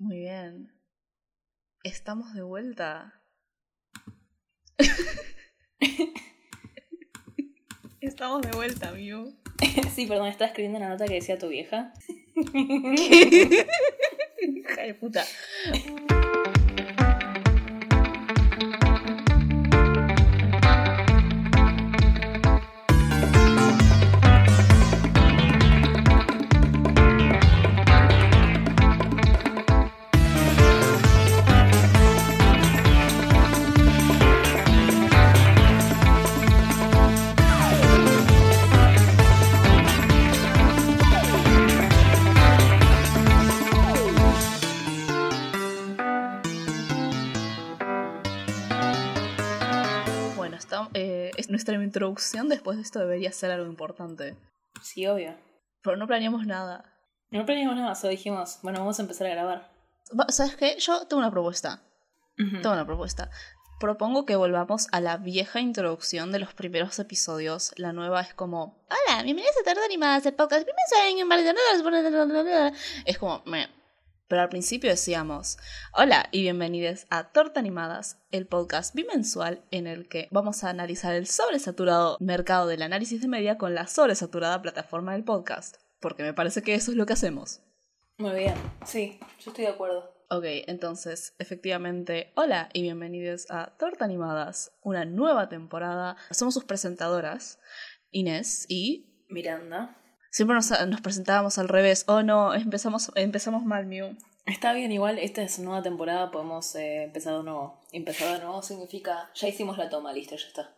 Muy bien. Estamos de vuelta. Estamos de vuelta, amigo. sí, perdón, estaba escribiendo una nota que decía tu vieja. Hija de puta. Introducción después de esto debería ser algo importante. Sí, obvio. Pero no planeamos nada. No planeamos nada, solo dijimos, bueno, vamos a empezar a grabar. ¿Sabes qué? Yo tengo una propuesta. Tengo una propuesta. Propongo que volvamos a la vieja introducción de los primeros episodios. La nueva es como, hola, bienvenidos a Tarde Animadas, el podcast. Es como, me. Pero al principio decíamos, hola y bienvenidos a Torta Animadas, el podcast bimensual en el que vamos a analizar el sobresaturado mercado del análisis de media con la sobresaturada plataforma del podcast. Porque me parece que eso es lo que hacemos. Muy bien, sí, yo estoy de acuerdo. Ok, entonces, efectivamente, hola y bienvenidos a Torta Animadas, una nueva temporada. Somos sus presentadoras, Inés y... Miranda. Siempre nos, nos presentábamos al revés. Oh no, empezamos, empezamos mal, Mew. Está bien, igual, esta es nueva temporada, podemos eh, empezar de nuevo. Empezar de nuevo significa, ya hicimos la toma, listo, ya está.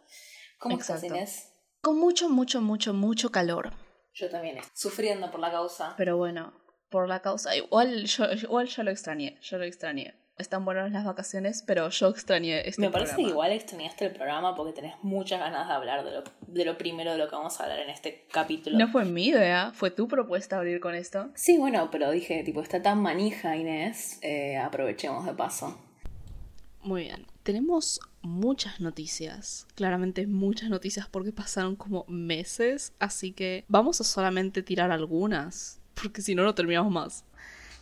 ¿Cómo estás, Exacto. Inés? Con mucho, mucho, mucho, mucho calor. Yo también, sufriendo por la causa. Pero bueno, por la causa... Igual yo, igual yo lo extrañé, yo lo extrañé. Están buenas las vacaciones, pero yo extrañé este Me parece que programa. igual extrañaste el programa porque tenés muchas ganas de hablar de lo, de lo primero de lo que vamos a hablar en este capítulo. No fue mi idea, fue tu propuesta abrir con esto. Sí, bueno, pero dije, tipo, está tan manija Inés, eh, aprovechemos de paso. Muy bien. Tenemos muchas noticias. Claramente muchas noticias porque pasaron como meses. Así que vamos a solamente tirar algunas. Porque si no, no terminamos más.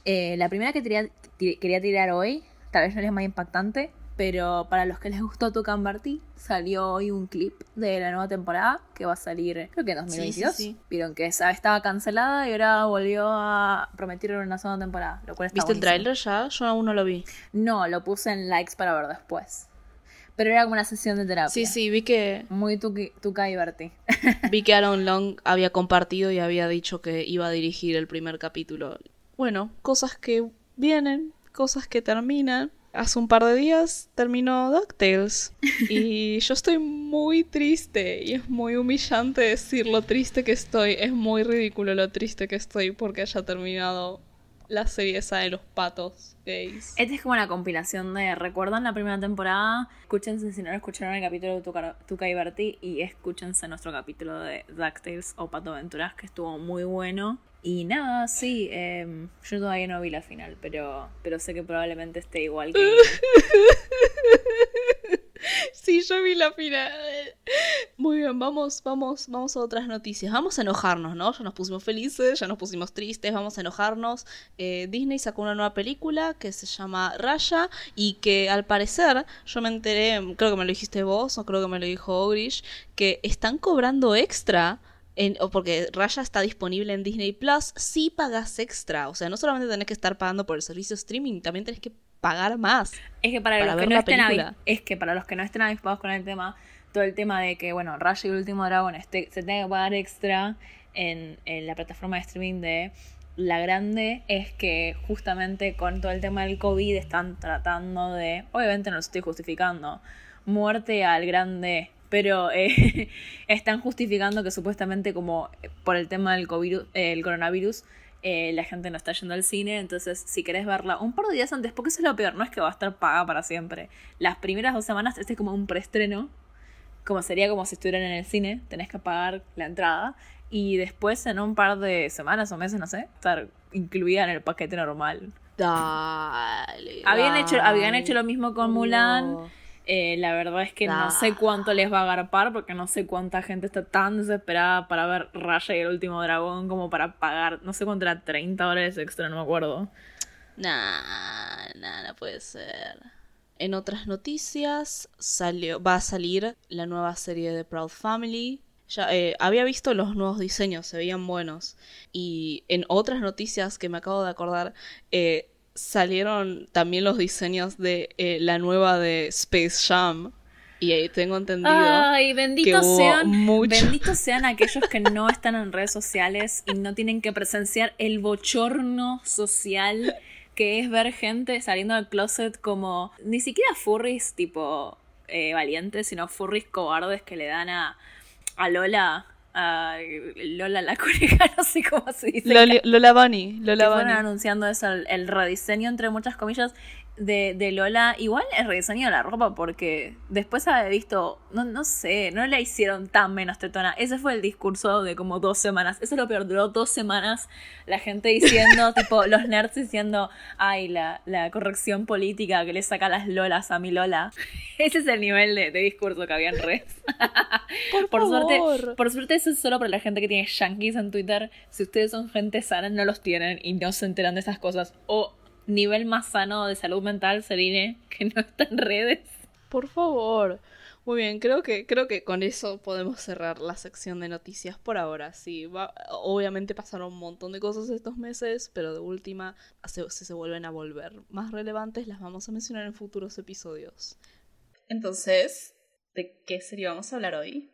Eh, la primera que quería, ti- quería tirar hoy, tal vez no es más impactante, pero para los que les gustó Tucan Bertie, salió hoy un clip de la nueva temporada que va a salir, creo que en 2022. Sí, sí, sí. Vieron que esa estaba cancelada y ahora volvió a prometer una segunda temporada, lo cual está ¿Viste el tráiler ya? Yo aún no lo vi. No, lo puse en likes para ver después. Pero era como una sesión de terapia. Sí, sí, vi que, Muy Tuca y Bertie. vi que Aaron Long había compartido y había dicho que iba a dirigir el primer capítulo. Bueno, cosas que vienen, cosas que terminan. Hace un par de días terminó DuckTales. Y yo estoy muy triste. Y es muy humillante decir lo triste que estoy. Es muy ridículo lo triste que estoy porque haya terminado la serie esa de los patos gays. Esta es como una compilación de. ¿Recuerdan la primera temporada? Escúchense si no lo escucharon el capítulo de Tuca, Tuca y Bertie. Y escúchense nuestro capítulo de DuckTales o Pato Aventuras, que estuvo muy bueno. Y nada, sí, em, yo todavía no vi la final, pero, pero sé que probablemente esté igual que. Sí, yo vi la final. Muy bien, vamos, vamos, vamos a otras noticias. Vamos a enojarnos, ¿no? Ya nos pusimos felices, ya nos pusimos tristes, vamos a enojarnos. Eh, Disney sacó una nueva película que se llama Raya y que al parecer, yo me enteré, creo que me lo dijiste vos o creo que me lo dijo Ogrish, que están cobrando extra. En, o porque Raya está disponible en Disney Plus, si pagas extra. O sea, no solamente tenés que estar pagando por el servicio streaming, también tenés que pagar más. Es que para, Para los que no estén película. es que para los que no estén avispados con el tema, todo el tema de que, bueno, Raya y el último dragón este, se tenga que pagar extra en, en la plataforma de streaming de La Grande es que justamente con todo el tema del COVID están tratando de, obviamente no lo estoy justificando, muerte al grande, pero eh, están justificando que supuestamente como por el tema del COVID, eh, el coronavirus, eh, la gente no está yendo al cine, entonces si querés verla un par de días antes, porque eso es lo peor, no es que va a estar paga para siempre. Las primeras dos semanas este es como un preestreno, como sería como si estuvieran en el cine, tenés que pagar la entrada y después en un par de semanas o meses, no sé, estar incluida en el paquete normal. Dale. Habían hecho, habían hecho lo mismo con Mulan. No. Eh, la verdad es que no sé cuánto les va a agarpar porque no sé cuánta gente está tan desesperada para ver Raya y el último dragón como para pagar, no sé cuánto era, 30 dólares extra, no me acuerdo. Nah, nah, no puede ser. En otras noticias salió, va a salir la nueva serie de Proud Family. Ya eh, había visto los nuevos diseños, se veían buenos. Y en otras noticias que me acabo de acordar, eh, salieron también los diseños de eh, la nueva de Space Jam. Y ahí tengo entendido. Ay, benditos hubo sean, mucho- benditos sean aquellos que no están en redes sociales y no tienen que presenciar el bochorno social que es ver gente saliendo del closet como ni siquiera furries tipo eh, valientes, sino furries cobardes que le dan a, a Lola, a Lola la coneja, no sé cómo se dice. Loli- Lola Bunny, que Lola fueron Bunny. anunciando eso, el, el rediseño entre muchas comillas de, de Lola. Igual el rediseño de la ropa porque después de haber visto, no, no sé, no la hicieron tan menos tetona. Ese fue el discurso de como dos semanas. Eso es lo peor, duró dos semanas la gente diciendo, tipo, los nerds diciendo, ay, la, la corrección política que le saca las Lolas a mi Lola. Ese es el nivel de, de discurso que había en redes. Por suerte, por suerte eso es solo para la gente que tiene yankees en Twitter. Si ustedes son gente sana, no los tienen y no se enteran de esas cosas. O nivel más sano de salud mental, Serine, que no está en redes. Por favor. Muy bien, creo que, creo que con eso podemos cerrar la sección de noticias por ahora. Sí, va- obviamente pasaron un montón de cosas estos meses, pero de última, se, si se vuelven a volver más relevantes, las vamos a mencionar en futuros episodios. Entonces, ¿de qué serie vamos a hablar hoy?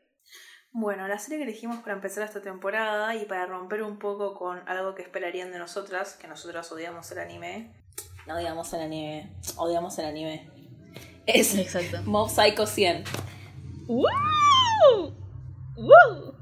Bueno, la serie que elegimos para empezar esta temporada y para romper un poco con algo que esperarían de nosotras, que nosotras odiamos el anime. No odiamos el anime, odiamos el anime. Es Exacto. Mob Psycho 100. ¡Woo! ¡Woo!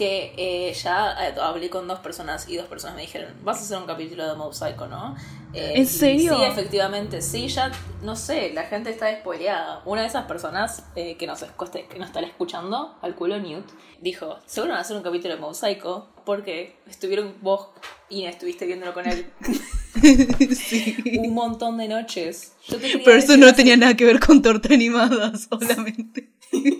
que eh, ya eh, hablé con dos personas y dos personas me dijeron, vas a hacer un capítulo de Mob Psycho, ¿no? Eh, ¿En serio? Sí, efectivamente, sí, ya, no sé, la gente está despoileada. Una de esas personas eh, que, nos, que nos estará escuchando, al culo Newt, dijo, seguro van a hacer un capítulo de Mob Psycho porque estuvieron vos y estuviste viéndolo con él sí. un montón de noches. Yo te quería Pero eso no tenía nada que ver con torta animada solamente.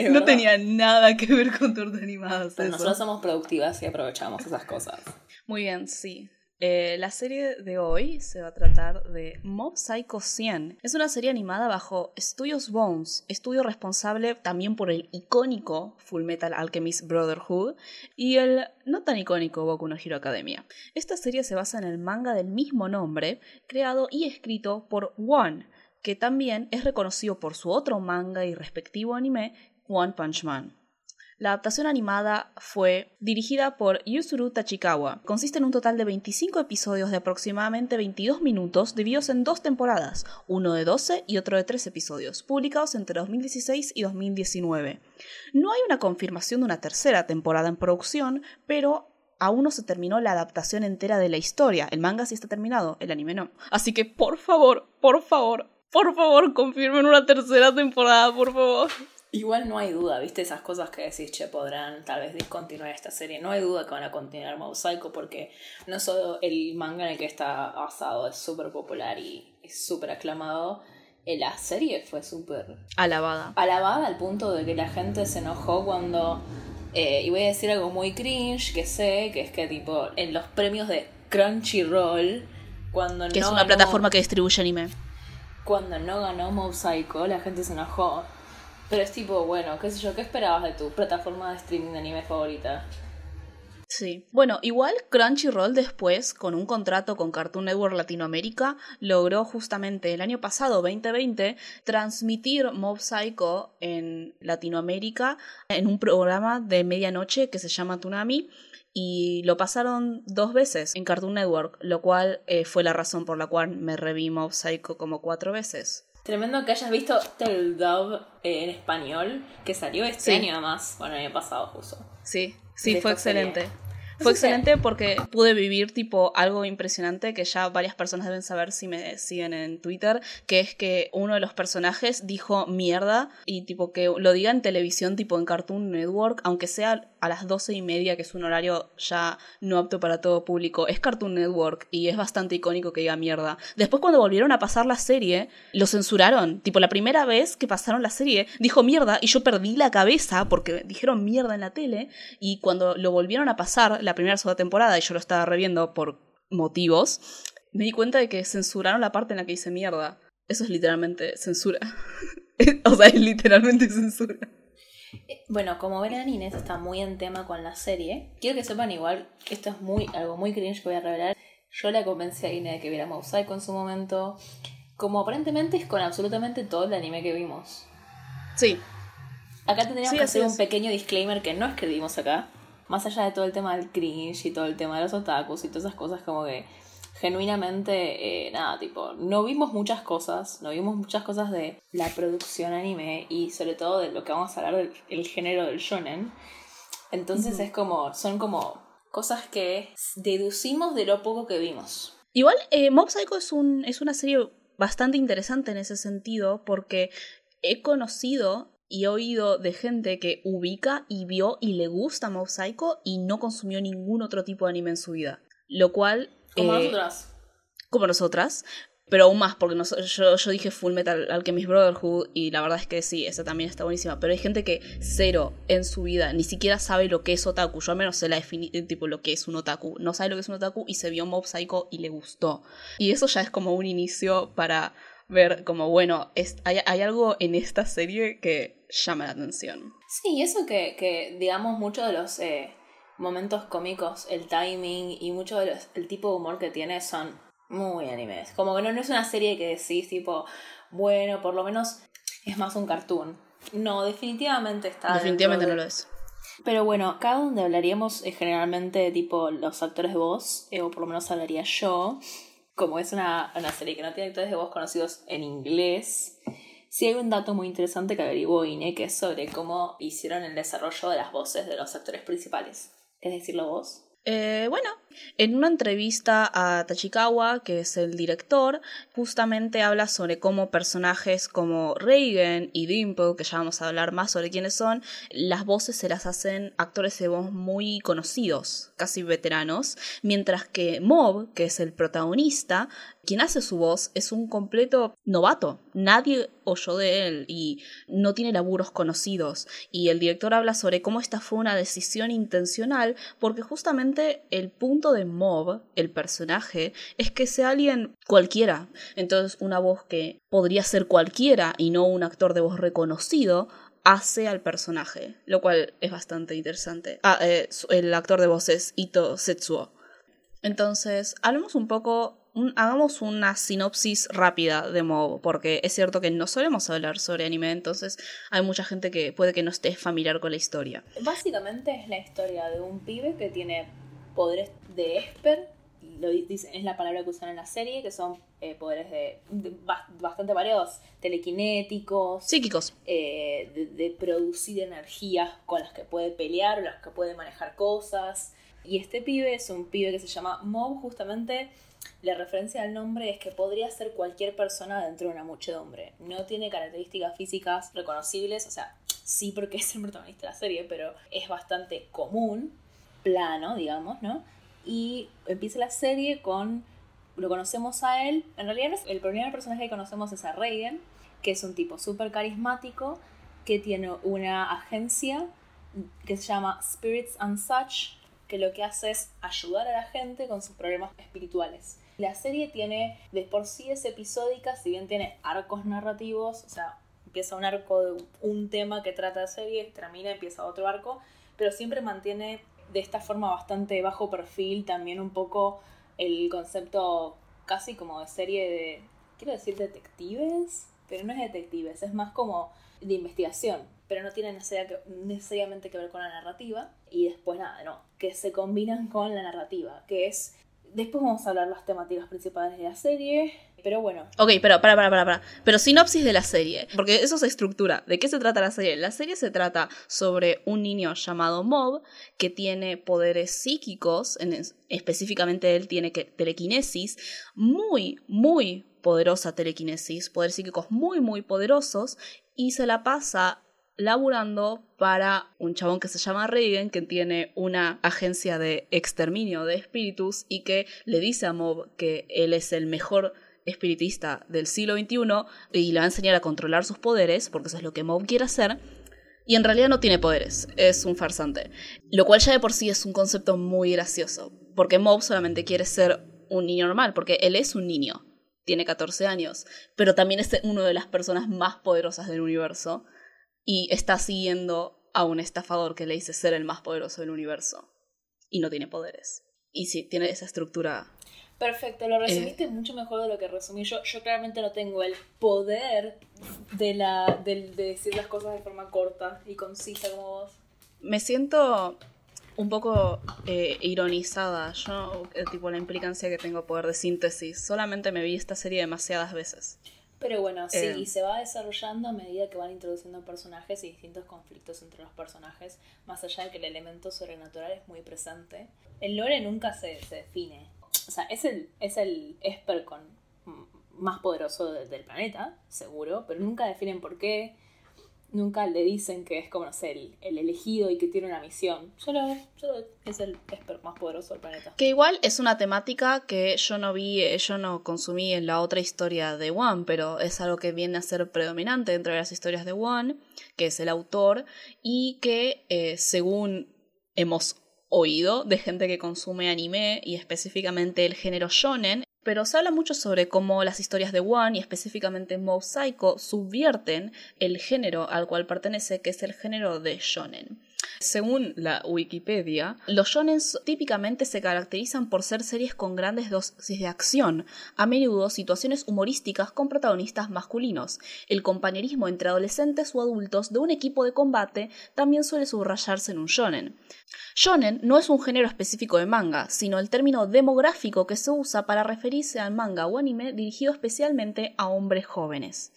No verdad. tenía nada que ver con torta animada. Pero nosotros somos productivas y aprovechamos esas cosas. Muy bien, sí. Eh, la serie de hoy se va a tratar de Mob Psycho 100. Es una serie animada bajo Studios Bones, estudio responsable también por el icónico Full Metal Alchemist Brotherhood y el no tan icónico Boku no Hero Academia. Esta serie se basa en el manga del mismo nombre, creado y escrito por One, que también es reconocido por su otro manga y respectivo anime, One Punch Man. La adaptación animada fue dirigida por Yuzuru Tachikawa. Consiste en un total de 25 episodios de aproximadamente 22 minutos, divididos en dos temporadas, uno de 12 y otro de 3 episodios, publicados entre 2016 y 2019. No hay una confirmación de una tercera temporada en producción, pero aún no se terminó la adaptación entera de la historia. El manga sí está terminado, el anime no. Así que, por favor, por favor, por favor, confirmen una tercera temporada, por favor. Igual no hay duda, ¿viste? Esas cosas que decís, che, podrán tal vez discontinuar esta serie. No hay duda que van a continuar Mob Psycho porque no solo el manga en el que está basado es súper popular y es súper aclamado, eh, la serie fue súper Alabada. alabada al punto de que la gente se enojó cuando... eh, y voy a decir algo muy cringe que sé, que es que tipo en los premios de Crunchyroll, cuando Que no es una ganó- plataforma que distribuye anime. cuando no ganó Mob Psycho, la gente se enojó. Pero es tipo, bueno, qué sé yo, ¿qué esperabas de tu plataforma de streaming de anime favorita? Sí. Bueno, igual Crunchyroll después, con un contrato con Cartoon Network Latinoamérica, logró justamente el año pasado, 2020, transmitir Mob Psycho en Latinoamérica en un programa de medianoche que se llama Tsunami. Y lo pasaron dos veces en Cartoon Network, lo cual eh, fue la razón por la cual me reví Mob Psycho como cuatro veces. Tremendo que hayas visto el dub eh, en español que salió este Sí. año además, bueno, el año pasado justo. Sí, sí, fue serie. excelente. Fue excelente porque pude vivir tipo algo impresionante que ya varias personas deben saber si me siguen en Twitter, que es que uno de los personajes dijo mierda y tipo que lo diga en televisión tipo en Cartoon Network, aunque sea a las doce y media, que es un horario ya no apto para todo público, es Cartoon Network y es bastante icónico que diga mierda. Después cuando volvieron a pasar la serie, lo censuraron. Tipo la primera vez que pasaron la serie, dijo mierda y yo perdí la cabeza porque dijeron mierda en la tele y cuando lo volvieron a pasar la primera segunda temporada y yo lo estaba reviendo por motivos, me di cuenta de que censuraron la parte en la que dice mierda. Eso es literalmente censura. o sea, es literalmente censura. Eh, bueno, como verán, Inés está muy en tema con la serie. Quiero que sepan igual que esto es muy algo muy cringe que voy a revelar. Yo la convencí a Inés de que viera Mosaico en su momento. Como aparentemente es con absolutamente todo el anime que vimos. Sí. Acá tendríamos que hacer un pequeño disclaimer que no escribimos acá. Más allá de todo el tema del cringe y todo el tema de los otakus y todas esas cosas como que genuinamente, eh, nada, tipo, no vimos muchas cosas, no vimos muchas cosas de la producción anime y sobre todo de lo que vamos a hablar del género del shonen. Entonces es como, son como cosas que deducimos de lo poco que vimos. Igual, eh, Mob Psycho es, un, es una serie bastante interesante en ese sentido porque he conocido y he oído de gente que ubica y vio y le gusta Mob Psycho y no consumió ningún otro tipo de anime en su vida. Lo cual como eh, nosotras. Como nosotras. Pero aún más, porque yo, yo dije Full Metal Alchemist Brotherhood y la verdad es que sí, esa también está buenísima. Pero hay gente que cero en su vida ni siquiera sabe lo que es otaku. Yo al menos sé la definición, tipo lo que es un otaku. No sabe lo que es un otaku y se vio Mob Psycho y le gustó. Y eso ya es como un inicio para ver como, bueno, es, hay, algo en esta serie que llama la atención. Sí, eso que, que digamos, muchos de los... Eh, momentos cómicos, el timing y mucho del el tipo de humor que tiene son muy animes. Como que no, es una serie que decís tipo, bueno, por lo menos es más un cartoon. No, definitivamente está. Definitivamente no lo es. Pero bueno, acá donde hablaríamos es generalmente tipo los actores de voz, eh, o por lo menos hablaría yo, como es una, una serie que no tiene actores de voz conocidos en inglés. Sí hay un dato muy interesante que averiguó Ine, que es sobre cómo hicieron el desarrollo de las voces de los actores principales. ¿Es decirlo vos? Eh, bueno, en una entrevista a Tachikawa, que es el director, justamente habla sobre cómo personajes como Reagan y Dimple, que ya vamos a hablar más sobre quiénes son, las voces se las hacen actores de voz muy conocidos, casi veteranos, mientras que Mob, que es el protagonista, quien hace su voz es un completo novato. Nadie oyó de él y no tiene laburos conocidos. Y el director habla sobre cómo esta fue una decisión intencional porque justamente el punto de Mob, el personaje, es que sea alguien cualquiera. Entonces una voz que podría ser cualquiera y no un actor de voz reconocido hace al personaje, lo cual es bastante interesante. Ah, eh, el actor de voz es Ito Setsuo. Entonces, hablemos un poco hagamos una sinopsis rápida de Mob, porque es cierto que no solemos hablar sobre anime, entonces hay mucha gente que puede que no esté familiar con la historia. Básicamente es la historia de un pibe que tiene poderes de Esper, lo dicen, es la palabra que usan en la serie, que son eh, poderes de, bastante variados, telequinéticos, psíquicos, eh, de, de, producir energías con las que puede pelear o las que puede manejar cosas. Y este pibe es un pibe que se llama Mob justamente la referencia al nombre es que podría ser cualquier persona dentro de una muchedumbre. No tiene características físicas reconocibles, o sea, sí porque es el protagonista de la serie, pero es bastante común, plano, digamos, ¿no? Y empieza la serie con, lo conocemos a él, en realidad el primer personaje que conocemos es a Reagan, que es un tipo súper carismático, que tiene una agencia que se llama Spirits and Such, que lo que hace es ayudar a la gente con sus problemas espirituales. La serie tiene, de por sí es episódica, si bien tiene arcos narrativos, o sea, empieza un arco de un tema que trata de serie, termina, empieza otro arco, pero siempre mantiene de esta forma bastante bajo perfil también un poco el concepto casi como de serie de, quiero decir detectives, pero no es detectives, es más como de investigación, pero no tiene necesariamente que ver con la narrativa. Y después nada, no, que se combinan con la narrativa, que es... Después vamos a hablar las temáticas principales de la serie, pero bueno. Ok, pero para, para, para, para. Pero sinopsis de la serie, porque eso se estructura. ¿De qué se trata la serie? La serie se trata sobre un niño llamado Mob que tiene poderes psíquicos, en, específicamente él tiene que, telequinesis, muy, muy poderosa telequinesis, poderes psíquicos muy, muy poderosos, y se la pasa laburando para un chabón que se llama Reagan, que tiene una agencia de exterminio de espíritus y que le dice a Mob que él es el mejor espiritista del siglo XXI y le va a enseñar a controlar sus poderes, porque eso es lo que Mob quiere hacer. Y en realidad no tiene poderes, es un farsante. Lo cual ya de por sí es un concepto muy gracioso, porque Mob solamente quiere ser un niño normal, porque él es un niño, tiene 14 años, pero también es una de las personas más poderosas del universo y está siguiendo a un estafador que le dice ser el más poderoso del universo y no tiene poderes. Y sí, tiene esa estructura. Perfecto, lo resumiste mucho mejor de lo que resumí yo. Yo claramente no tengo el poder de, la, de decir las cosas de forma corta y concisa como vos. Me siento un poco eh, ironizada. Yo, eh, tipo, la implicancia que tengo poder de síntesis. Solamente me vi esta serie demasiadas veces. Pero bueno, sí, y eh. se va desarrollando a medida que van introduciendo personajes y distintos conflictos entre los personajes, más allá de que el elemento sobrenatural es muy presente. El lore nunca se, se define. O sea, es el, es el Esper más poderoso del planeta, seguro, pero nunca definen por qué nunca le dicen que es como, no sé, el, elegido y que tiene una misión. Solo, es el expert más poderoso del planeta. Que igual es una temática que yo no vi, eh, yo no consumí en la otra historia de One, pero es algo que viene a ser predominante dentro de las historias de One, que es el autor, y que eh, según hemos oído de gente que consume anime y específicamente el género shonen, pero se habla mucho sobre cómo las historias de One y específicamente Mob Psycho subvierten el género al cual pertenece, que es el género de shonen. Según la Wikipedia, los shonen típicamente se caracterizan por ser series con grandes dosis de acción, a menudo situaciones humorísticas con protagonistas masculinos. El compañerismo entre adolescentes o adultos de un equipo de combate también suele subrayarse en un shonen. Shonen no es un género específico de manga, sino el término demográfico que se usa para referirse al manga o anime dirigido especialmente a hombres jóvenes.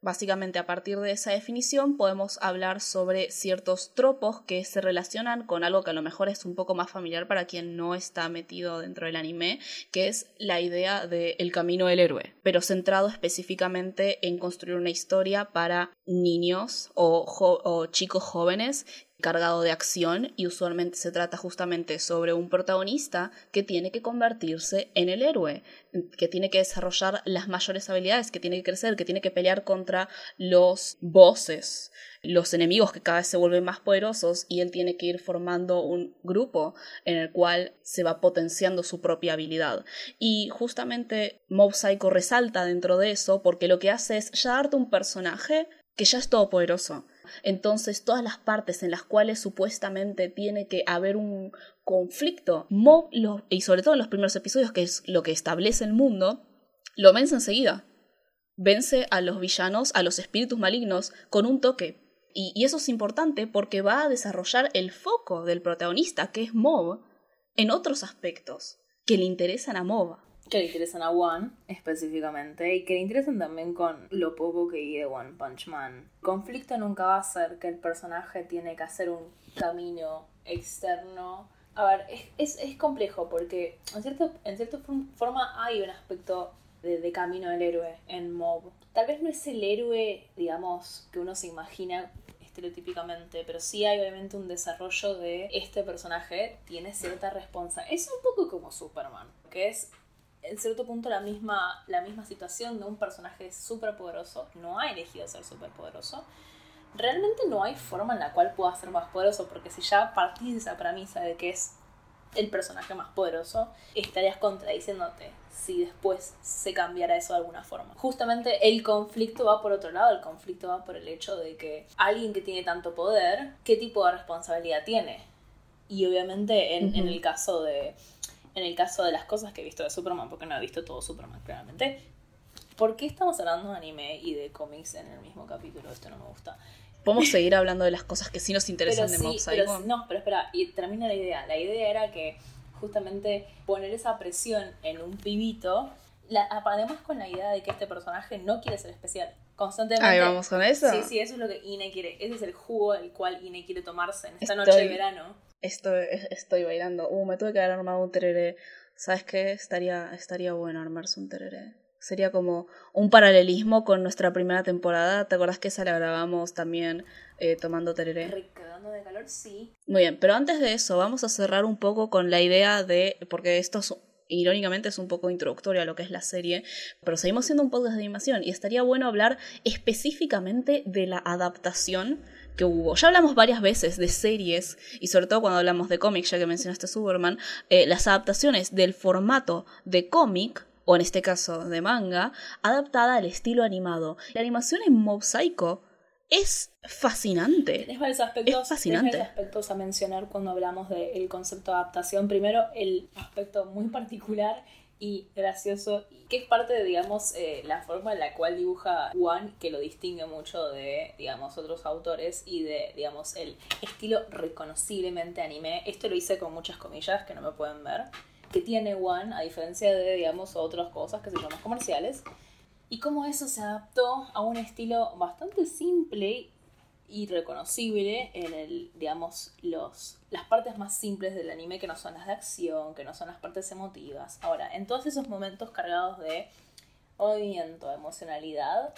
Básicamente a partir de esa definición podemos hablar sobre ciertos tropos que se relacionan con algo que a lo mejor es un poco más familiar para quien no está metido dentro del anime, que es la idea del camino del héroe, pero centrado específicamente en construir una historia para niños o chicos jóvenes cargado de acción y usualmente se trata justamente sobre un protagonista que tiene que convertirse en el héroe, que tiene que desarrollar las mayores habilidades, que tiene que crecer, que tiene que pelear contra los bosses, los enemigos que cada vez se vuelven más poderosos y él tiene que ir formando un grupo en el cual se va potenciando su propia habilidad. Y justamente Mob Psycho resalta dentro de eso porque lo que hace es ya darte un personaje que ya es todopoderoso entonces, todas las partes en las cuales supuestamente tiene que haber un conflicto, y sobre todo en los primeros episodios, que es lo que establece el mundo, lo vence enseguida. Vence a los villanos, a los espíritus malignos, con un toque. Y, y eso es importante porque va a desarrollar el foco del protagonista, que es Mob, en otros aspectos que le interesan a Mob que le interesan a One específicamente y que le interesan también con lo poco que vi de One Punch Man. conflicto nunca va a ser que el personaje tiene que hacer un camino externo. A ver, es, es, complejo porque en, cierto, en cierta forma hay un aspecto de, de, camino del héroe en Mob. Tal vez no es el héroe, digamos, que uno se imagina estereotípicamente, pero sí hay obviamente un desarrollo de este personaje tiene cierta responsabilidad. Es un poco como Superman, que es en cierto punto la misma, la misma situación de un personaje súper poderoso, no ha elegido ser súper poderoso, realmente no hay forma en la cual pueda ser más poderoso, porque si ya partís de esa premisa de que es el personaje más poderoso, estarías contradiciéndote si después se cambiara eso de alguna forma. Justamente el conflicto va por otro lado, el conflicto va por el hecho de que alguien que tiene tanto poder, ¿qué tipo de responsabilidad tiene? Y obviamente en el caso de, en el caso de las cosas que he visto de Superman, porque no he visto todo Superman claramente, ¿por qué estamos hablando de anime y de cómics en el mismo capítulo? Esto no me gusta. Podemos seguir hablando de las cosas que sí nos interesan de Mob Psycho. no, pero espera, y termina la idea. La idea era que justamente poner esa presión en un pibito, además con la idea de que este personaje no quiere ser especial. Constantemente. Ahí vamos con eso. Sí, sí, eso es lo que Ine quiere. Ese es el jugo el cual Ine quiere tomarse en esta noche de verano estoy, estoy bailando. Uh, me tuve que haber armado un tereré. ¿Sabes qué? Estaría, estaría bueno armarse un tereré. Sería como un paralelismo con nuestra primera temporada. ¿Te acuerdas que esa la grabamos también eh, tomando tereré? Recagando de calor, sí. Muy bien, pero antes de eso, vamos a cerrar un poco con la idea de. Porque esto irónicamente es un poco introductorio a lo que es la serie, pero seguimos siendo un podcast de animación y estaría bueno hablar específicamente de la adaptación que hubo. Ya hablamos varias veces de series y sobre todo cuando hablamos de cómics, ya que mencionaste Superman, eh, las adaptaciones del formato de cómic o en este caso de manga, adaptada al estilo animado. La animación en Mob Psycho es fascinante. Es varios aspectos, es fascinante. aspectos a mencionar cuando hablamos del concepto de adaptación. Primero, el aspecto muy particular y gracioso, que es parte de, digamos, eh, la forma en la cual dibuja Juan, que lo distingue mucho de, digamos, otros autores y de, digamos, el estilo reconociblemente anime. Esto lo hice con muchas comillas que no me pueden ver, que tiene One, a diferencia de, digamos, otras cosas que se llaman comerciales, y cómo eso se adaptó a un estilo bastante simple y reconocible en el, digamos, los, las partes más simples del anime que no son las de acción, que no son las partes emotivas. Ahora, en todos esos momentos cargados de movimiento, emocionalidad,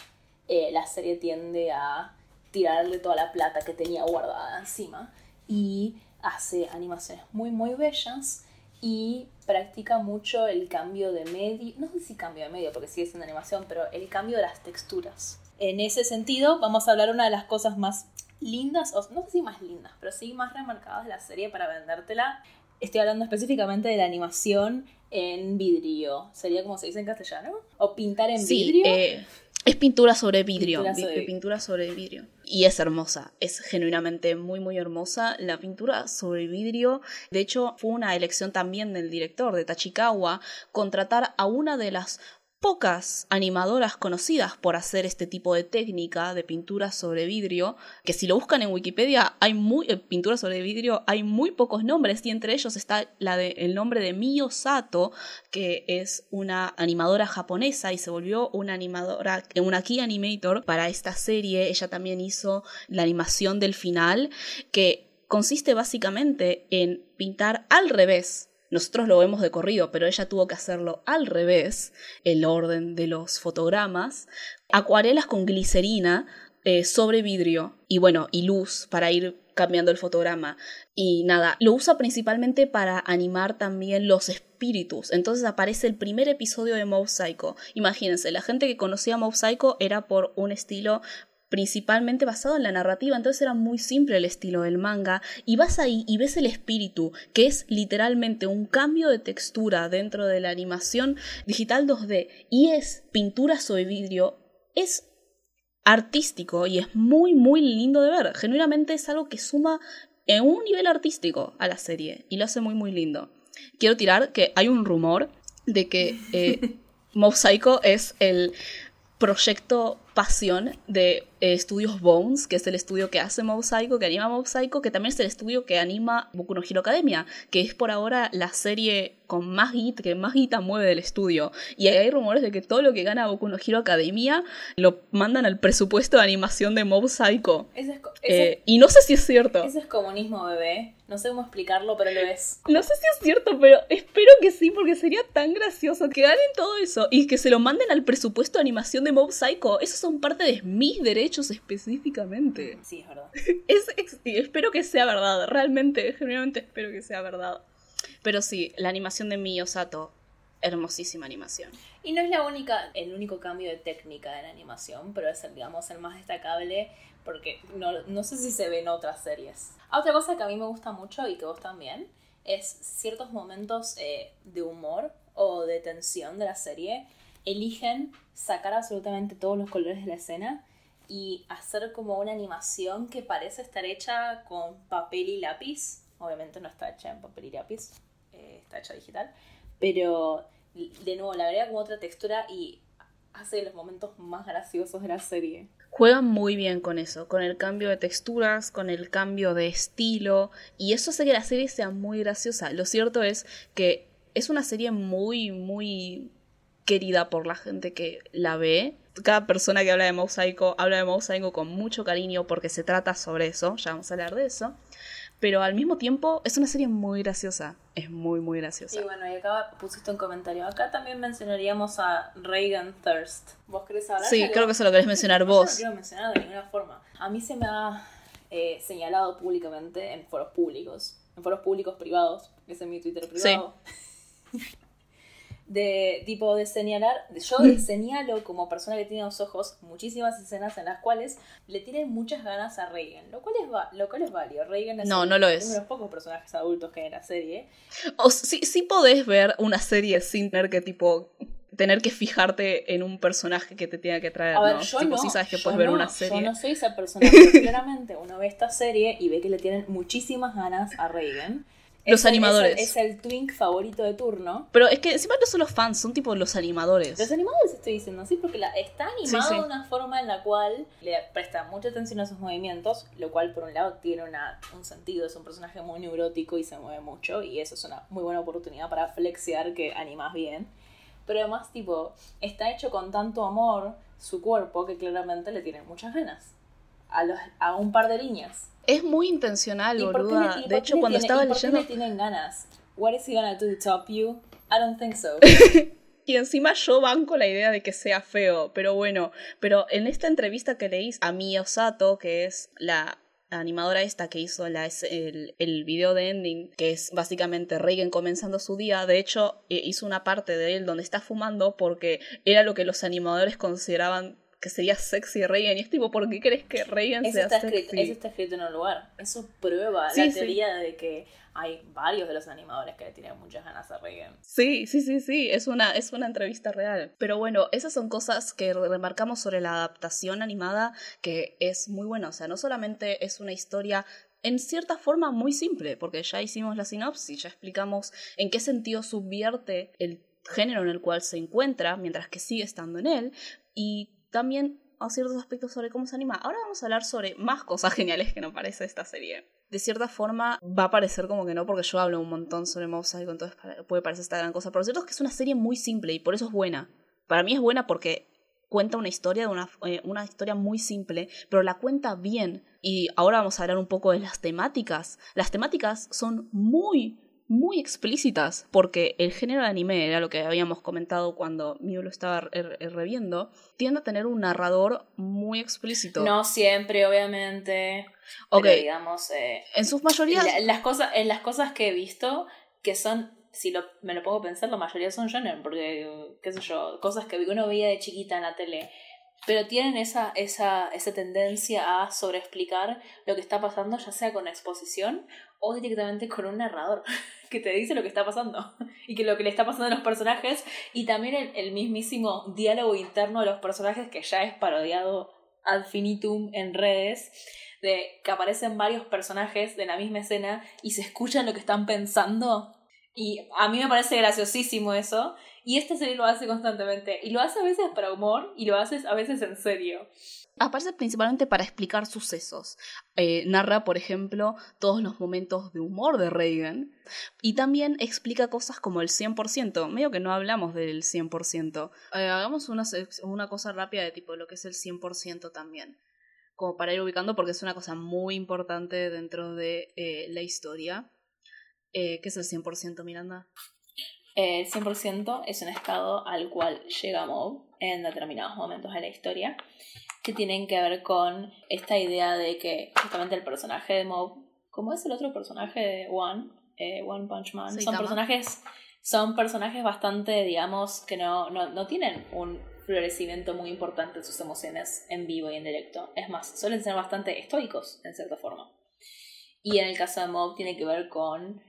eh, la serie tiende a tirarle toda la plata que tenía guardada encima y hace animaciones muy muy bellas y practica mucho el cambio de medio, no sé si cambio de medio porque sigue siendo animación, pero el cambio de las texturas. En ese sentido, vamos a hablar de una de las cosas más lindas, o no sé si más lindas, pero sí más remarcadas de la serie para vendértela. Estoy hablando específicamente de la animación en vidrio. ¿Sería como se dice en castellano? ¿O pintar en vidrio? Eh, es pintura sobre vidrio. Pintura sobre... pintura sobre vidrio. Y es hermosa. Es genuinamente muy, muy hermosa. La pintura sobre vidrio. De hecho, fue una elección también del director de Tachikawa contratar a una de las pocas animadoras conocidas por hacer este tipo de técnica de pintura sobre vidrio, que si lo buscan en Wikipedia hay muy eh, pintura sobre vidrio, hay muy pocos nombres y entre ellos está la de, el nombre de Miyo Sato, que es una animadora japonesa y se volvió una animadora, una key animator para esta serie. Ella también hizo la animación del final, que consiste básicamente en pintar al revés nosotros lo vemos de corrido, pero ella tuvo que hacerlo al revés, el orden de los fotogramas. Acuarelas con glicerina eh, sobre vidrio y bueno, y luz para ir cambiando el fotograma. Y nada, lo usa principalmente para animar también los espíritus. Entonces aparece el primer episodio de Mob Psycho. Imagínense, la gente que conocía Mob Psycho era por un estilo principalmente basado en la narrativa, entonces era muy simple el estilo del manga, y vas ahí y ves el espíritu, que es literalmente un cambio de textura dentro de la animación digital 2D, y es pintura sobre vidrio, es artístico y es muy, muy lindo de ver, genuinamente es algo que suma en un nivel artístico a la serie, y lo hace muy, muy lindo. Quiero tirar que hay un rumor de que eh, Mob Psycho es el proyecto pasión de estudios Bones, que es el estudio que hace Mob Psycho, que anima Mob Psycho, que también es el estudio que anima Boku no Hero Academia, que es por ahora la serie con más guita, que más guita mueve del estudio. Y hay rumores de que todo lo que gana Boku no Hero Academia lo mandan al presupuesto de animación de Mob Psycho. Eh, y no sé si es cierto. Eso es comunismo, bebé. No sé cómo explicarlo, pero lo es. No sé si es cierto, pero espero que sí, porque sería tan gracioso que ganen todo eso y que se lo manden al presupuesto de animación de Mob Psycho. Esos son parte de mis derechos específicamente. Sí, es verdad. Es, espero que sea verdad, realmente, genuinamente espero que sea verdad. Pero sí, la animación de Miyosato, hermosísima animación. Y no es la única, el único cambio de técnica de la animación, pero es el, digamos, el más destacable porque no, no sé si se ve en otras series. Otra cosa que a mí me gusta mucho y que vos también es ciertos momentos eh, de humor o de tensión de la serie eligen sacar absolutamente todos los colores de la escena y hacer como una animación que parece estar hecha con papel y lápiz. Obviamente no está hecha en papel y lápiz, eh, está hecha digital. Pero de nuevo, le agrega como otra textura y hace los momentos más graciosos de la serie. Juegan muy bien con eso, con el cambio de texturas, con el cambio de estilo, y eso hace que la serie sea muy graciosa. Lo cierto es que es una serie muy, muy querida por la gente que la ve. Cada persona que habla de Mosaico habla de Mosaico con mucho cariño porque se trata sobre eso, ya vamos a hablar de eso. Pero al mismo tiempo es una serie muy graciosa, es muy, muy graciosa. Y bueno, y acá pusiste un comentario. Acá también mencionaríamos a Reagan Thirst. ¿Vos querés hablar? Sí, creo que eso lo querés mencionar vos. No, no quiero mencionar de ninguna forma. A mí se me ha eh, señalado públicamente en foros públicos, en foros públicos privados, ese es mi Twitter privado. Sí. de tipo de señalar, yo señalo como persona que tiene dos ojos muchísimas escenas en las cuales le tienen muchas ganas a Reagan, lo cual es, lo cual es válido. Reagan es, no, uno lo es. de los pocos personajes adultos que hay en la serie. O sí, sí podés ver una serie sin tener que tipo tener que fijarte en un personaje que te tenga que traer. A ver, ¿no? yo tipo, no, sí sabes que puedes ver no, una serie. Yo no soy esa persona, pero claramente uno ve esta serie y ve que le tienen muchísimas ganas a Reagan. Los Es el- animadores. Es el, es el twink favorito de turno. Pero es que encima no son los fans, son tipo los animadores. Los animadores estoy diciendo, sí, porque la, está animado Sí, sí. de una forma en la cual le presta mucha atención a sus movimientos, lo cual por un lado tiene una, un sentido, es un personaje muy neurótico y se mueve mucho, y eso es una muy buena oportunidad para flexear que animas bien. Pero además, tipo, está hecho con tanto amor su cuerpo que claramente le tiene muchas ganas. A, los, a un par de líneas. Es muy intencional, ¿Y por qué le- boluda. De hecho, cuando tiene- estaba y por qué leyendo. tienen ganas? What is he gonna do to top you? I don't think so. Y encima yo banco la idea de que sea feo, pero bueno, pero en esta entrevista que leí a Mio Sato, que es la animadora esta que hizo la, el, el video de ending, que es básicamente Reagan comenzando su día, de hecho eh, hizo una parte de él donde está fumando porque era lo que los animadores consideraban que sería sexy Reagan, y es tipo, ¿por qué crees que Reagan Eso sea está, sexy? escrito, eso está escrito en un lugar. Eso prueba Sí, la sí. teoría de que hay varios de los animadores que le tienen muchas ganas a Reagan. Sí, sí, sí, sí, es una, es una entrevista real. Pero bueno, esas son cosas que remarcamos sobre la adaptación animada que es muy buena. O sea, no solamente es una historia en cierta forma muy simple, porque ya hicimos la sinopsis, ya explicamos en qué sentido subvierte el género en el cual se encuentra, mientras que sigue estando en él, y también a ciertos aspectos sobre cómo se anima. Ahora vamos a hablar sobre más cosas geniales que nos parece esta serie. De cierta forma va a parecer como que no, porque yo hablo un montón sobre Mob Psycho, entonces puede parecer esta gran cosa. Pero lo cierto es que es una serie muy simple y por eso es buena. Para mí es buena porque cuenta una historia de una, eh, una historia muy simple, pero la cuenta bien. Y ahora vamos a hablar un poco de las temáticas. Las temáticas son muy, muy explícitas, porque el género de anime, era lo que habíamos comentado cuando Miu lo estaba re- re- reviendo, tiende a tener un narrador muy explícito. No siempre, obviamente. Ok. Pero digamos, eh, En sus mayorías... la- las, cosas, en las cosas que he visto, que son, si lo, me lo pongo a pensar, la mayoría son shonen, porque, qué sé yo, cosas que uno veía de chiquita en la tele. Pero tienen esa, esa, esa tendencia a sobreexplicar lo que está pasando, ya sea con exposición o directamente con un narrador que te dice lo que está pasando y que lo que le está pasando a los personajes y también el, el mismísimo diálogo interno de los personajes que ya es parodiado ad finitum en redes de que aparecen varios personajes de la misma escena y se escuchan lo que están pensando. Y a mí me parece graciosísimo eso y esta serie lo hace constantemente y lo hace a veces para humor y lo hace a veces en serio Aparece principalmente para explicar sucesos. Eh, narra, por ejemplo, todos los momentos de humor de Reagan. Y también explica cosas como el 100%. Medio que no hablamos del 100%. Eh, hagamos una, una cosa rápida de tipo lo que es el 100% también. Como para ir ubicando porque es una cosa muy importante dentro de eh, la historia. ¿Qué es el 100% Miranda? El 100% es un estado al cual llega Mob en determinados momentos de la historia que tienen que ver con esta idea de que justamente el personaje de Mob, como es el otro personaje de One, eh, One Punch Man, son personajes, son personajes bastante, digamos, que no, no, no tienen un florecimiento muy importante en sus emociones en vivo y en directo. Es más, suelen ser bastante estoicos, en cierta forma. Y en el caso de Mob tiene que ver con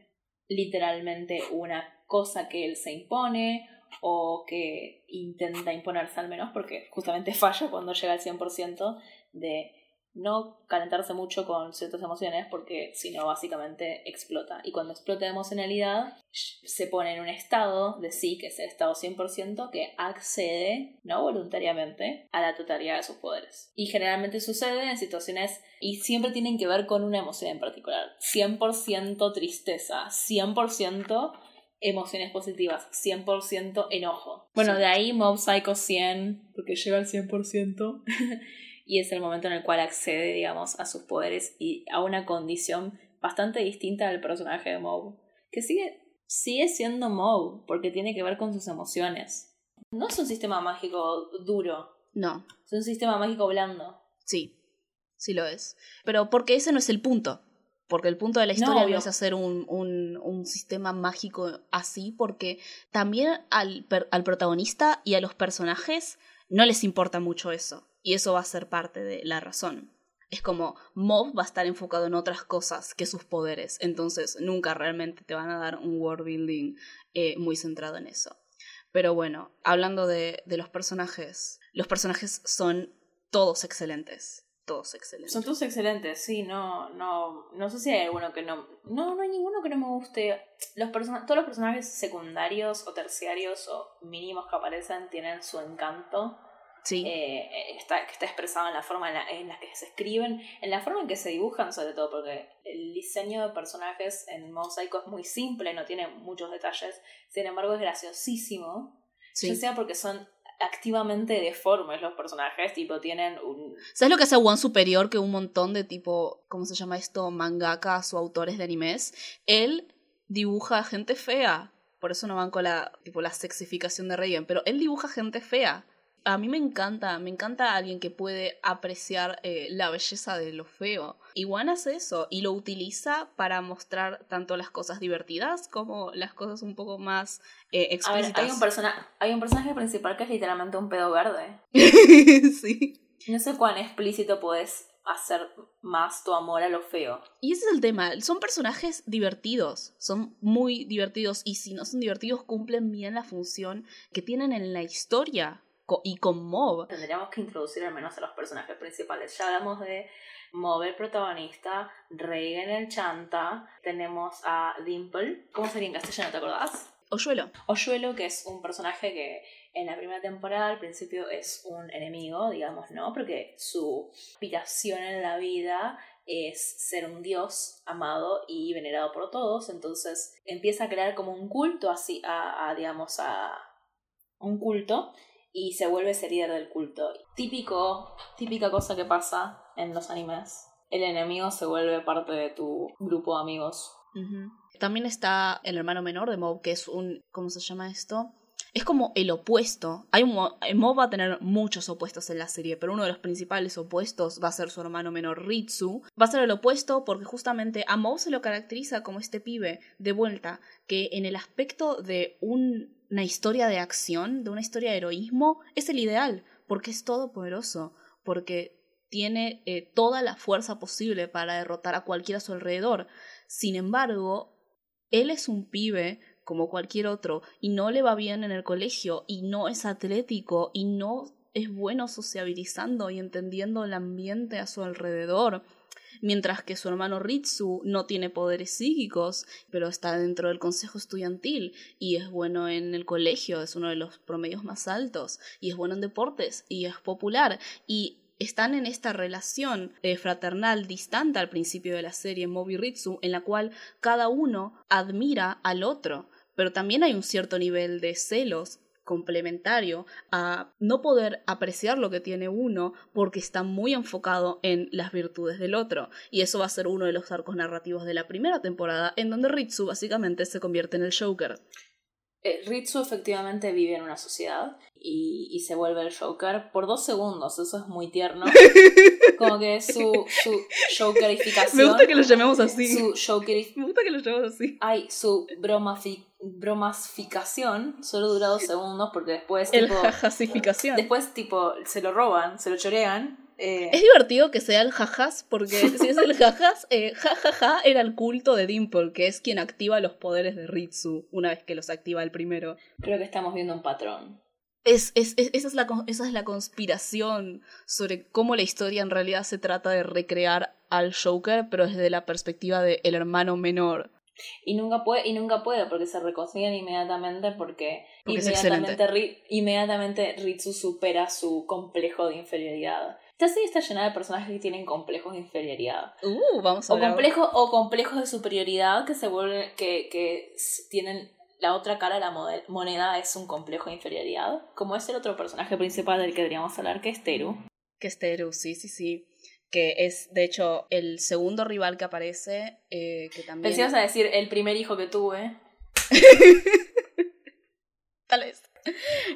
literalmente una cosa que él se impone o que intenta imponerse al menos, porque justamente falla cuando llega al 100% de no calentarse mucho con ciertas emociones porque si no básicamente explota. Y cuando explota emocionalidad se pone en un estado de sí, que es el estado 100%, que accede, no voluntariamente, a la totalidad de sus poderes. Y generalmente sucede en situaciones y siempre tienen que ver con una emoción en particular. 100% tristeza, 100% emociones positivas, 100% enojo. Bueno, Sí. de ahí Mob Psycho 100, porque llega al 100%. y es el momento en el cual accede, digamos, a sus poderes y a una condición bastante distinta del personaje de Mob, que sigue, sigue siendo Mob, porque tiene que ver con sus emociones. No es un sistema mágico duro, No, es un sistema mágico blando. Sí, sí lo es. Pero porque ese no es el punto. Porque el punto de la historia no, es hacer un, un, un, sistema mágico así, porque también al, al protagonista y a los personajes no les importa mucho eso. Y eso va a ser parte de la razón. Es como Mob va a estar enfocado en otras cosas que sus poderes. Entonces nunca realmente te van a dar un world building eh, muy centrado en eso. Pero bueno, hablando de, de los personajes, los personajes son todos excelentes todos excelentes. Son todos excelentes, sí, no, no, no sé si hay alguno que no, no, no hay ninguno que no me guste. Los todos los personajes secundarios o terciarios o mínimos que aparecen tienen su encanto. Sí. Eh, está, que está expresado en la forma en la, en la, que se escriben, en la forma en que se dibujan sobre todo, porque el diseño de personajes en Mosaico es muy simple, no tiene muchos detalles, sin embargo es graciosísimo, Sí. ya sea porque son activamente deformes los personajes, tipo tienen un... ¿Sabes lo que hace One Superior? Que un montón de tipo, ¿cómo se llama esto? Mangakas o autores de animes. Él dibuja a gente fea. Por eso no van con la, tipo, la sexificación de Reigen. Pero él dibuja gente fea. A mí me encanta, me encanta alguien que puede apreciar eh, la belleza de lo feo. Y One hace eso y lo utiliza para mostrar tanto las cosas divertidas como las cosas un poco más eh, explícitas. A ver, hay un, persona hay un personaje principal que es literalmente un pedo verde. sí. No sé cuán explícito puedes hacer más tu amor a lo feo. Y ese es el tema, son personajes divertidos, son muy divertidos y si no son divertidos cumplen bien la función que tienen en la historia y con Mob. Tendríamos que introducir al menos a los personajes principales. Ya hablamos de Mob el protagonista, Reagan el chanta, tenemos a Dimple. ¿Cómo sería en castellano, te acordás? Oyuelo. Oyuelo, que es un personaje que en la primera temporada al principio es un enemigo, digamos, ¿no? Porque su aspiración en la vida es ser un dios amado y venerado por todos, entonces empieza a crear como un culto así, a, a digamos, a un culto y se vuelve ese líder del culto. Típico, típica cosa que pasa en los animes. El enemigo se vuelve parte de tu grupo de amigos. También está el hermano menor de Mob, que es un. ¿Cómo se llama esto? Es como el opuesto. Hay un, Mob va a tener muchos opuestos en la serie, pero uno de los principales opuestos va a ser su hermano menor Ritsu. Va a ser el opuesto porque justamente a Mob se lo caracteriza como este pibe de vuelta, que en el aspecto de un, una historia de acción, de una historia de heroísmo, es el ideal, porque es todopoderoso, porque tiene eh, toda la fuerza posible para derrotar a cualquiera a su alrededor. Sin embargo, él es un pibe como cualquier otro y no le va bien en el colegio y no es atlético y no es bueno sociabilizando y entendiendo el ambiente a su alrededor. Mientras que su hermano Ritsu no tiene poderes psíquicos, pero está dentro del consejo estudiantil y es bueno en el colegio, es uno de los promedios más altos, y es bueno en deportes y es popular. Y están en esta relación eh, fraternal distante al principio de la serie Moby Ritsu, en la cual cada uno admira al otro, pero también hay un cierto nivel de celos complementario a no poder apreciar lo que tiene uno porque está muy enfocado en las virtudes del otro. Y eso va a ser uno de los arcos narrativos de la primera temporada, en donde Ritsu básicamente se convierte en el Joker. Eh, Ritsu efectivamente vive en una sociedad y, y, se vuelve el Joker por dos segundos, eso es muy tierno. Como que su, su Jokerificación. Me gusta que lo llamemos así. Su Jokerif Me gusta que lo llamemos así. Ay, su bromafi bromasficación solo dura dos segundos porque después. El tipo, jajasificación. Después, tipo, se lo roban, se lo chorean. Eh, es divertido que sea el jajas, porque si es el jajas, eh, jajaja era el culto de Dimple, que es quien activa los poderes de Ritsu una vez que los activa el primero. Creo que estamos viendo un patrón. Es, es, es, esa, es la, esa es la conspiración sobre cómo la historia en realidad se trata de recrear al Joker, pero desde la perspectiva del el hermano menor. Y nunca puede, y nunca puede, porque se reconcilian inmediatamente porque, porque inmediatamente, Ri, inmediatamente Ritsu supera su complejo de inferioridad. Esta serie está llena de personajes que tienen complejos de inferioridad. Uh, vamos a o, complejos, o complejos de superioridad que se vuelven, que, que tienen la otra cara de la moneda es un complejo de inferioridad. Como es el otro personaje principal del que deberíamos hablar, que es Teru. Que es Teru, sí, sí, sí. Que es, de hecho, el segundo rival que aparece, eh, que también... Pensé a decir el primer hijo que tuve. Tal vez.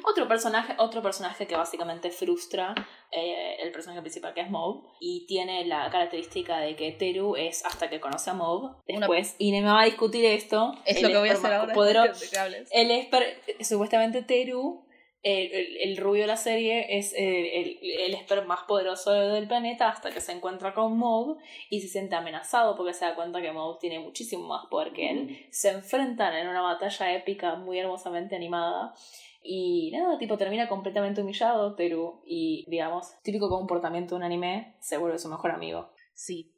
Otro personaje, otro personaje que básicamente frustra eh, el personaje principal que es Mob y tiene la característica de que Teru es hasta que conoce a Mob. Después, y me va a discutir esto. Es lo que voy a hacer ahora. Él es supuestamente Teru el, rubio de la serie es el, el, el más poderoso del planeta hasta que se encuentra con Mob y se siente amenazado porque se da cuenta que Mob tiene muchísimo más poder que él. Se enfrentan en una batalla épica muy hermosamente animada. Y nada, tipo, termina completamente humillado Teru y, digamos, típico comportamiento de un anime, se vuelve su mejor amigo. Sí.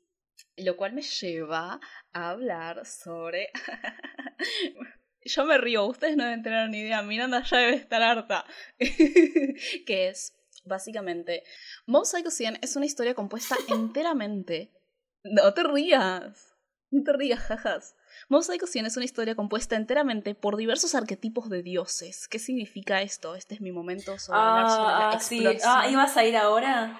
Lo cual me lleva a hablar sobre yo me río, ustedes no deben tener ni idea, Miranda ya debe estar harta. que es, básicamente, Mob Psycho 100 es una historia compuesta enteramente... No te rías, no te rías, jajas. Mob Psycho 100 es una historia compuesta enteramente por diversos arquetipos de dioses. ¿Qué significa esto? Este es mi momento sobre sobre la ah, sí. Ah, ¿ibas a ir ahora?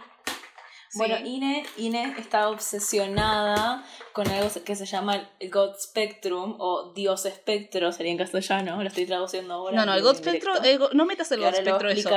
Bueno, Ine, Ine está obsesionada con algo que se llama el God Spectrum o Dios Espectro, sería en castellano, lo estoy traduciendo ahora. No, no, el God Spectrum, no metas el God Spectro en eso.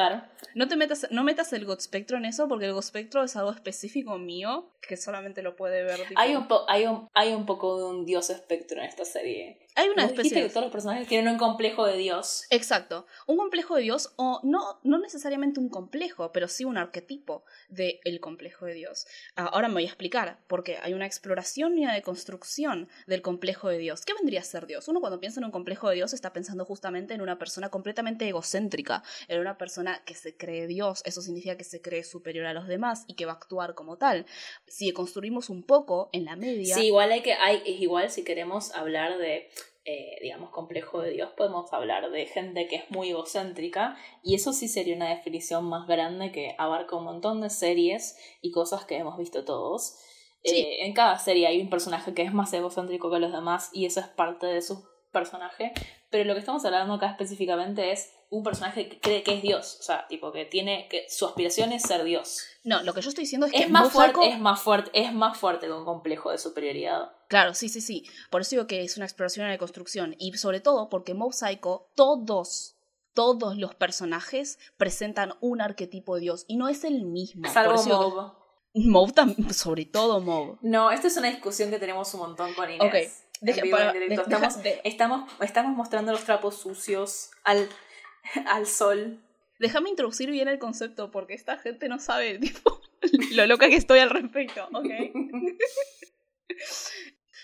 No, te metas, no metas el God Spectro en eso porque el God Spectro es algo específico mío que solamente lo puede ver. Hay, un hay, un, hay un poco de un Dios Espectro en esta serie. Hay una especie de... que todos los personajes tienen un complejo de Dios. Exacto. Un complejo de Dios, o no, no necesariamente un complejo, pero sí un arquetipo del el complejo de Dios. Ah, ahora me voy a explicar, porque hay una exploración y una deconstrucción del complejo de Dios. ¿Qué vendría a ser Dios? Uno cuando piensa en un complejo de Dios está pensando justamente en una persona completamente egocéntrica, en una persona que se cree Dios. Eso significa que se cree superior a los demás y que va a actuar como tal. Si construimos un poco en la media... Sí, igual hay que... Hay, es igual si queremos hablar de eh, digamos, complejo de Dios, podemos hablar de gente que es muy egocéntrica y eso sí sería una definición más grande que abarca un montón de series y cosas que hemos visto todos. Eh, en cada serie hay un personaje que es más egocéntrico que los demás y eso es parte de su personaje, pero lo que estamos hablando acá específicamente es un personaje que cree que es Dios, o sea, tipo que tiene que su aspiración es ser Dios. No, lo que yo estoy diciendo es, que más fuerte, es más fuerte, es más fuerte que un complejo de superioridad. Claro, sí, sí, sí. Por eso digo que es una exploración de construcción y sobre todo porque Mob Psycho todos todos los personajes presentan un arquetipo de Dios y no es el mismo. Salvo Mob. Mob también, sobre todo Mob. No, esta es una discusión que tenemos un montón con Inés. Ok. estamos, estamos, estamos mostrando los trapos sucios al al sol. Déjame introducir bien el concepto porque esta gente no sabe tipo, lo loca que estoy al respecto, ¿ok?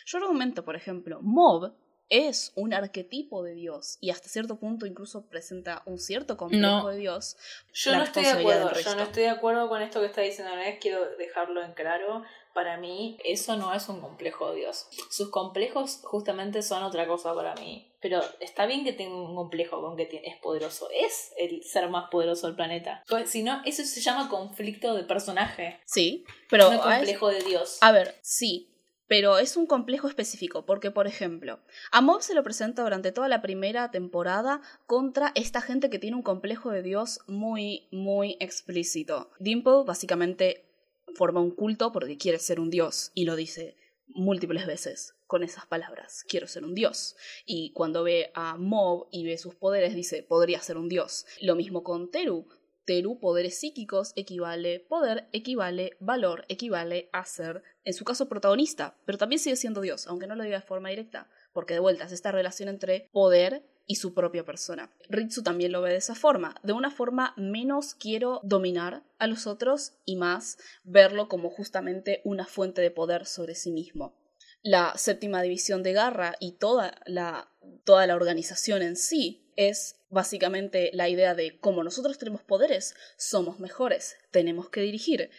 Yo argumento, por ejemplo, Mob es un arquetipo de Dios y hasta cierto punto incluso presenta un cierto complejo de Dios. Yo no estoy de acuerdo, yo no estoy de acuerdo con esto que está diciendo Inés, quiero dejarlo en claro. Para mí eso no es un complejo de Dios. Sus complejos justamente son otra cosa para mí. Pero está bien que tenga un complejo con que es poderoso. Es el ser más poderoso del planeta. Si no, eso se llama conflicto de personaje. Sí, pero... No complejo de Dios. A ver, sí, pero es un complejo específico, porque por ejemplo, a Mob se lo presenta durante toda la primera temporada contra esta gente que tiene un complejo de Dios muy, muy explícito. Dimple básicamente forma un culto porque quiere ser un dios y lo dice múltiples veces con esas palabras, quiero ser un dios. Y cuando ve a Mob y ve sus poderes dice, podría ser un dios. Lo mismo con Teru, Teru, poderes psíquicos, equivale poder, equivale valor, equivale a ser, en su caso, protagonista, pero también sigue siendo Dios, aunque no lo diga de forma directa, porque de vuelta es esta relación entre poder y su propia persona. Ritsu también lo ve de esa forma, de una forma menos quiero dominar a los otros y más verlo como justamente una fuente de poder sobre sí mismo. La séptima división de Garra y toda la, toda la organización en sí es básicamente la idea de como nosotros tenemos poderes, somos mejores, tenemos que dirigir.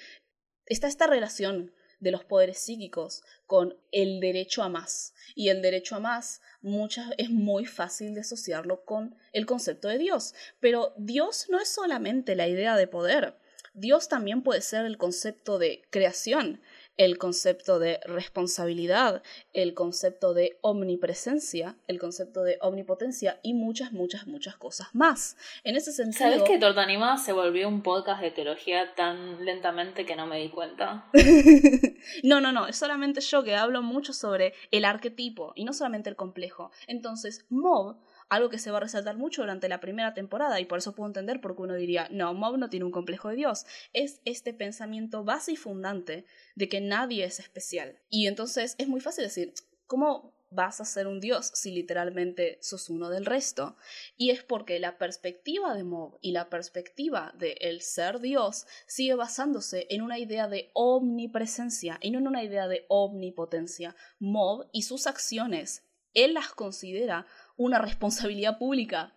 Está esta relación de los poderes psíquicos con el derecho a más. Y el derecho a más muchas, es muy fácil de asociarlo con el concepto de Dios. Pero Dios no es solamente la idea de poder. Dios también puede ser el concepto de creación, el concepto de responsabilidad, el concepto de omnipresencia, el concepto de omnipotencia y muchas, muchas, muchas cosas más. En ese sentido... ¿Sabes que Torta Animada se volvió un podcast de teología tan lentamente que no me di cuenta? no, no, no, es solamente yo que hablo mucho sobre el arquetipo y no solamente el complejo. Entonces, Mob algo que se va a resaltar mucho durante la primera temporada y por eso puedo entender por qué uno diría, no, Mob no tiene un complejo de Dios. Es este pensamiento base y fundante de que nadie es especial. Y entonces es muy fácil decir, ¿cómo vas a ser un dios si literalmente sos uno del resto. Y es porque la perspectiva de Mob y la perspectiva de el ser dios sigue basándose en una idea de omnipresencia y no en una idea de omnipotencia. Mob y sus acciones, él las considera una responsabilidad pública.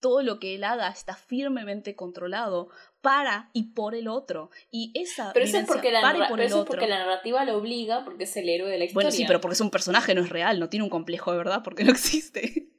Todo lo que él haga está firmemente controlado para y por el otro. Y esa pero eso es porque la, porque la narrativa lo obliga, porque es el héroe de la historia. Bueno, sí, pero porque es un personaje, no es real, no tiene un complejo de verdad, porque no existe.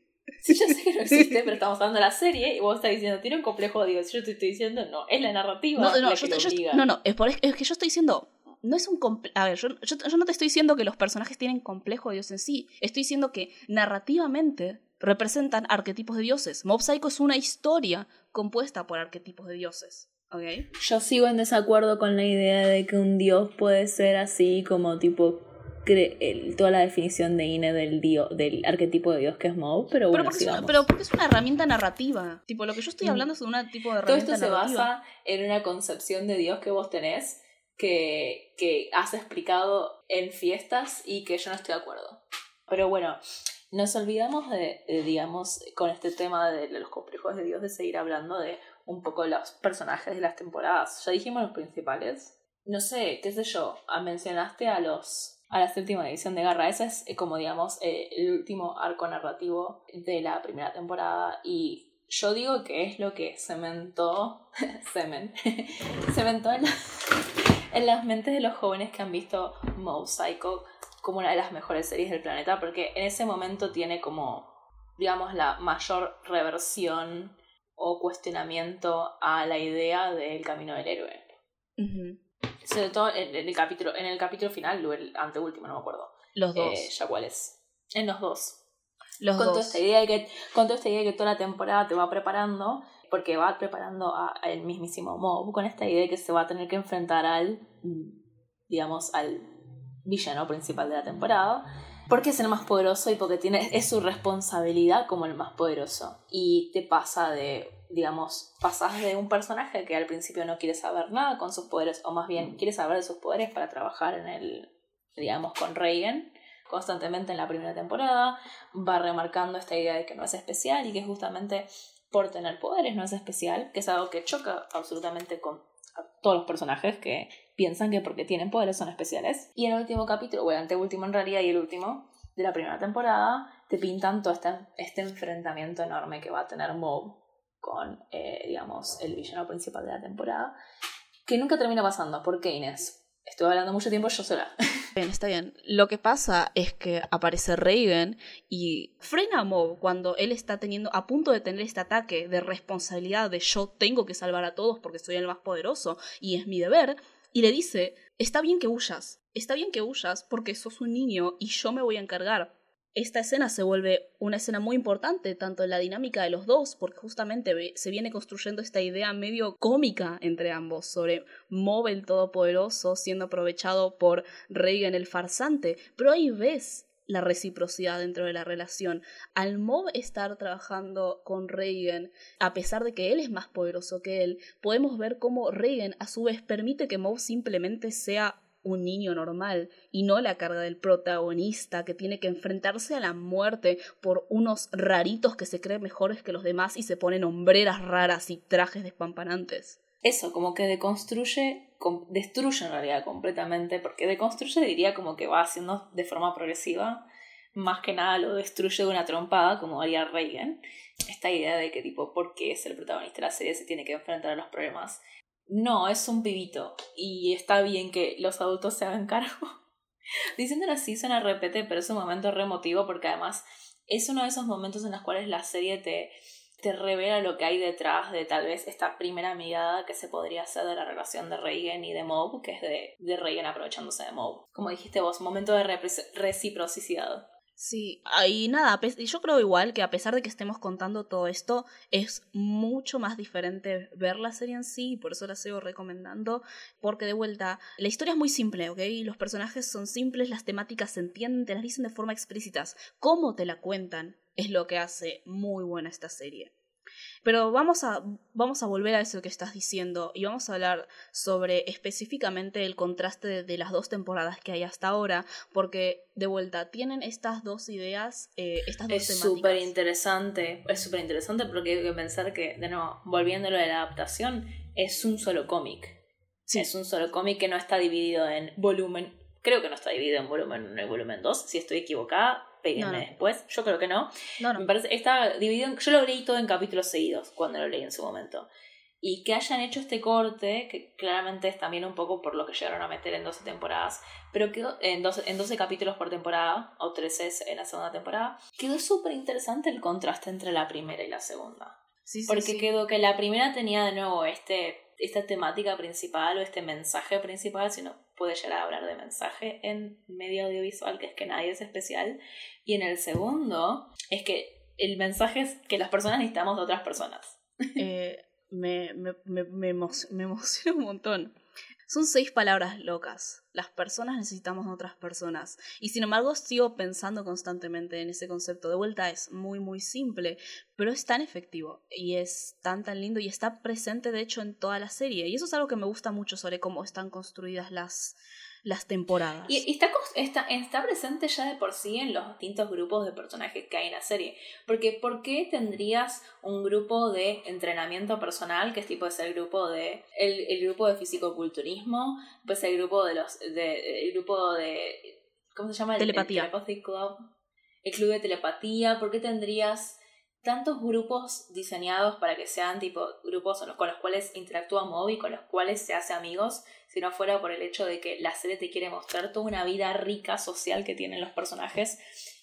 Sí, yo sé que no existe, pero estamos hablando de la serie y vos estás diciendo, tiene un complejo de Dios. Yo te estoy diciendo, no, es la narrativa no, no, la que obliga. no, no, es, por, es, que yo estoy diciendo, no es un a ver, yo, yo, yo, no te estoy diciendo que los personajes tienen complejo de Dios en sí, estoy diciendo que narrativamente representan arquetipos de dioses. Mob Psycho es una historia compuesta por arquetipos de dioses. Yo sigo en desacuerdo con la idea de que un dios puede ser así como tipo toda la definición de Ine del del arquetipo de dios que es Mob, pero bueno, pero porque, es una, herramienta narrativa. Tipo, lo que yo estoy mm. hablando es de un tipo de herramienta Todo esto se basa en una concepción de dios que vos tenés que, que has explicado en fiestas y que yo no estoy de acuerdo. Pero bueno, nos olvidamos de, de digamos, con este tema de los complejos de Dios, de seguir hablando de un poco los personajes de las temporadas. Ya dijimos los principales. No sé, qué sé yo, ah, mencionaste a los a la séptima edición de Garra. Ese es eh, como digamos eh, el último arco narrativo de la primera temporada y yo digo que es lo que cementó semen cementó en, en, las mentes de los jóvenes que han visto Mob Psycho como una de las mejores series del planeta porque en ese momento tiene como digamos la mayor reversión o cuestionamiento a la idea del camino del héroe. Sobre todo en, el capítulo, en el capítulo final o el anteúltimo, no me acuerdo. Los dos. Eh, ya cuál es. En los dos. Los con dos. Toda esta idea de que, con toda esta idea de que toda la temporada te va preparando, porque va preparando al mismísimo Mob, con esta idea de que se va a tener que enfrentar al, digamos, al villano principal de la temporada porque es el más poderoso y porque tiene, es su responsabilidad como el más poderoso. Y te pasa de, digamos, pasas de un personaje que al principio no quiere saber nada con sus poderes, o más bien quiere saber de sus poderes para trabajar en el, digamos, con Reagan constantemente en la primera temporada, va remarcando esta idea de que no es especial y que justamente por tener poderes no es especial, que es algo que choca absolutamente con todos los personajes que piensan que porque tienen poderes son especiales. Y en el último capítulo, o el anteúltimo en realidad y el último de la primera temporada, te pintan todo este, este enfrentamiento enorme que va a tener Mob con, eh, digamos, el villano principal de la temporada, que nunca termina pasando. ¿Por qué, Inés? Estuve hablando mucho tiempo yo sola. Bien, está bien. Lo que pasa es que aparece Reagan y frena a Mob cuando él está teniendo, a punto de tener este ataque de responsabilidad de yo tengo que salvar a todos porque soy el más poderoso y es mi deber, y le dice, está bien que huyas, está bien que huyas porque sos un niño y yo me voy a encargar. Esta escena se vuelve una escena muy importante, tanto en la dinámica de los dos, porque justamente se viene construyendo esta idea medio cómica entre ambos, sobre Mob Todopoderoso siendo aprovechado por Reagan el farsante, pero ahí ves la reciprocidad dentro de la relación. Al Mob estar trabajando con Reagan, a pesar de que él es más poderoso que él, podemos ver cómo Reagan a su vez permite que Mob simplemente sea un niño normal y no la carga del protagonista que tiene que enfrentarse a la muerte por unos raritos que se creen mejores que los demás y se ponen hombreras raras y trajes despampanantes. Eso, como que deconstruye, destruye en realidad completamente, porque deconstruye diría como que va haciendo de forma progresiva, más que nada lo destruye de una trompada, como haría Reagan. Esta idea de que tipo, ¿por qué es el protagonista de la serie se tiene que enfrentar a los problemas no, es un pibito y está bien que los adultos se hagan cargo. Diciéndolo así suena repete, pero es un momento remotivo porque además es uno de esos momentos en los cuales la serie te, te revela lo que hay detrás de tal vez esta primera mirada que se podría hacer de la relación de Reagan y de Mob, que es de, de aprovechándose de Mob. Como dijiste vos, momento de reciprocidad. Sí, y nada, yo creo igual que a pesar de que estemos contando todo esto, es mucho más diferente ver la serie en sí, y por eso la sigo recomendando, porque de vuelta, la historia es muy simple, ¿ok? Los personajes son simples, las temáticas se entienden, te las dicen de forma explícitas. Cómo te la cuentan es lo que hace muy buena esta serie. Pero vamos a, vamos a volver a eso que estás diciendo y vamos a hablar sobre específicamente el contraste de, las dos temporadas que hay hasta ahora, porque de vuelta tienen estas dos ideas, eh, estas dos es súper interesante, es súper interesante porque hay que pensar que, de nuevo, volviéndolo de la adaptación, es un solo cómic. Es un solo cómic que no está dividido en volumen. Creo que no está dividido en volumen 1 y volumen 2. Si estoy equivocada, después. Yo creo que no. Me parece, está dividido. yo lo leí todo en capítulos seguidos cuando lo leí en su momento. Y que hayan hecho este corte, que claramente es también un poco por lo que llegaron a meter en 12 temporadas, pero quedó en 12, en 12 capítulos por temporada, o 13 en la segunda temporada, quedó súper interesante el contraste entre la primera y la segunda. Porque quedó que la primera tenía de nuevo este, esta temática principal o este mensaje principal, sino puede llegar a hablar de mensaje en medio audiovisual, que es que nadie es especial. Y en el segundo, es que el mensaje es que las personas necesitamos de otras personas. Eh, me, me, me, me, emociona un montón. Son seis palabras locas. Las personas necesitamos otras personas. Y sin embargo sigo pensando constantemente en ese concepto. De vuelta es muy, muy simple, pero es tan efectivo y es tan, tan lindo y está presente de hecho en toda la serie. Y eso es algo que me gusta mucho sobre cómo están construidas las, las temporadas. Y, está, está, está, presente ya de por sí en los distintos grupos de personajes que hay en la serie. Porque ¿por qué tendrías un grupo de entrenamiento personal, que es tipo es el grupo de el, el grupo de fisicoculturismo, pues el grupo de los de, el grupo de ¿cómo se llama? Telepatía. El, Club, el club de telepatía, ¿por qué tendrías tantos grupos diseñados para que sean tipo grupos con los cuales interactúa Moby, y con los cuales se hace amigos, si no fuera por el hecho de que la serie te quiere mostrar toda una vida rica social que tienen los personajes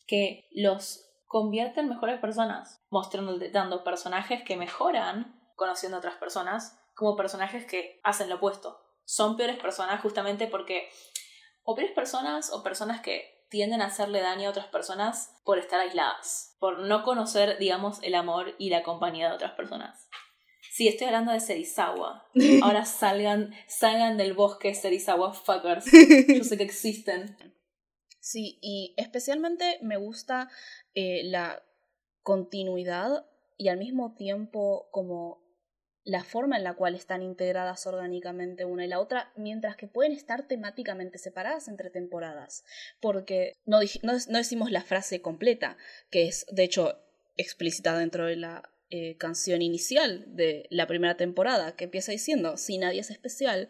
que los convierte en mejores personas, mostrando, dando personajes que mejoran conociendo a otras personas, como personajes que hacen lo opuesto. Son peores personas justamente porque o peores personas o personas que tienden a hacerle daño a otras personas por estar aisladas, por no conocer, digamos, el amor y la compañía de otras personas. Sí, estoy hablando de Serizawa. Ahora salgan, salgan del bosque Serizawa fuckers. Yo sé que existen. Sí, y especialmente me gusta eh, la continuidad y al mismo tiempo como la forma en la cual están integradas orgánicamente una y la otra, mientras que pueden estar temáticamente separadas entre temporadas, porque no, no, decimos la frase completa, que es de hecho explícita dentro de la eh, canción inicial de la primera temporada, que empieza diciendo, si nadie es especial,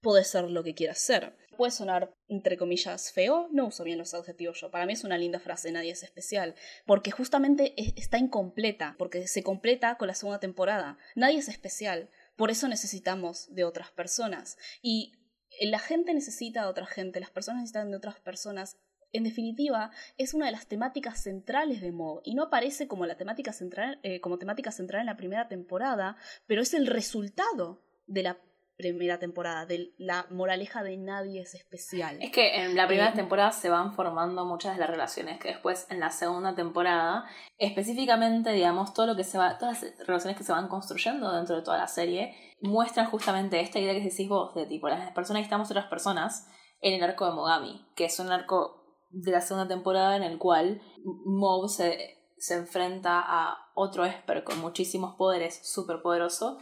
puede ser lo que quieras ser puede sonar, entre comillas, feo, no uso bien los adjetivos yo. Para mí es una linda frase, nadie es especial, porque justamente está incompleta, porque se completa con la segunda temporada. Nadie es especial, por eso necesitamos de otras personas. Y la gente necesita de otra gente, las personas necesitan de otras personas. En definitiva, es una de las temáticas centrales de Mo y no aparece como la temática central, eh, como temática central en la primera temporada, pero es el resultado de la primera temporada, de la moraleja de nadie es especial. Es que en la primera eh, temporada se van formando muchas de las relaciones que después en la segunda temporada, específicamente, digamos, todo lo que se va, todas las relaciones que se van construyendo dentro de toda la serie, muestran justamente esta idea que decís vos, de tipo, las personas necesitamos otras personas en el arco de Mogami, que es un arco de la segunda temporada en el cual Mob se, se enfrenta a otro Esper con muchísimos poderes, súper poderoso,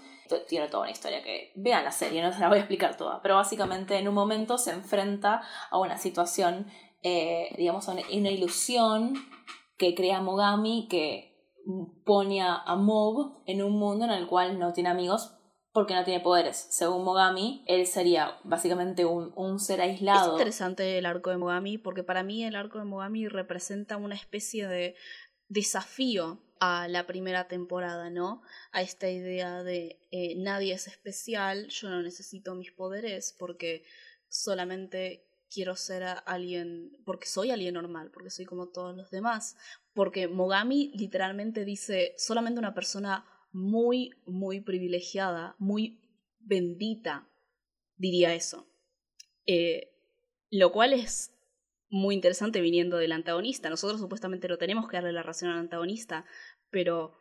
tiene toda una historia que vean la serie, no se la voy a explicar toda, pero básicamente en un momento se enfrenta a una situación, eh, digamos, una, una ilusión que crea Mogami que pone a Mob en un mundo en el cual no tiene amigos porque no tiene poderes. Según Mogami, él sería básicamente un, un, ser aislado. Es interesante el arco de Mogami porque para mí el arco de Mogami representa una especie de desafío a la primera temporada, ¿no? A esta idea de eh, nadie es especial, yo no necesito mis poderes porque solamente quiero ser alguien, porque soy alguien normal, porque soy como todos los demás, porque Mogami literalmente dice solamente una persona muy, muy privilegiada, muy bendita, diría eso. Eh, lo cual es muy interesante viniendo del antagonista. Nosotros supuestamente no tenemos que darle la razón al antagonista, pero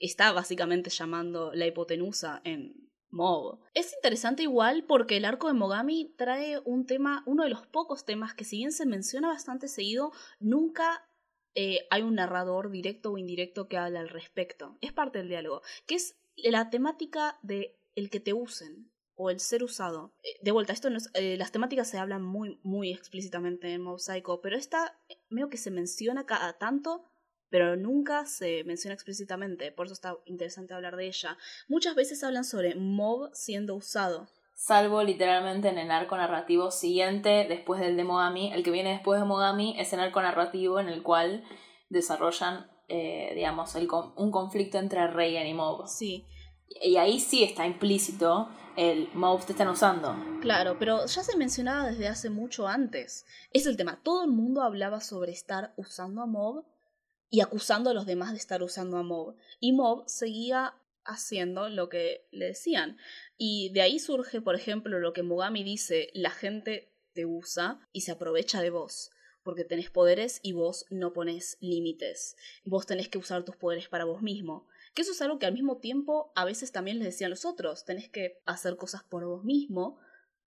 está básicamente llamando la hipotenusa en Mob. Es interesante igual porque el arco de Mogami trae un tema, uno de los pocos temas que si bien se menciona bastante seguido, nunca eh, hay un narrador directo o indirecto que habla al respecto. Es parte del diálogo, que es la temática de el que te usen o el ser usado. Eh, de vuelta, esto no eh, las temáticas se hablan muy, muy explícitamente en Mob Psycho, pero esta veo que se menciona cada tanto, pero nunca se menciona explícitamente, por eso está interesante hablar de ella. Muchas veces hablan sobre Mob siendo usado. Salvo literalmente en el arco narrativo siguiente, después del de Mogami. El que viene después de Mogami es el arco narrativo en el cual desarrollan, eh, digamos, un conflicto entre Reigen y Mob. Sí. Y ahí sí está implícito el Mob te están usando. Claro, pero ya se mencionaba desde hace mucho antes. Es el tema. Todo el mundo hablaba sobre estar usando a Mob y acusando a los demás de estar usando a Mob. Y Mob seguía haciendo lo que le decían. Y de ahí surge, por ejemplo, lo que Mogami dice, la gente te usa y se aprovecha de vos, porque tenés poderes y vos no pones límites. Vos tenés que usar tus poderes para vos mismo. Que eso es algo que al mismo tiempo a veces también les decían los otros, tenés que hacer cosas por vos mismo,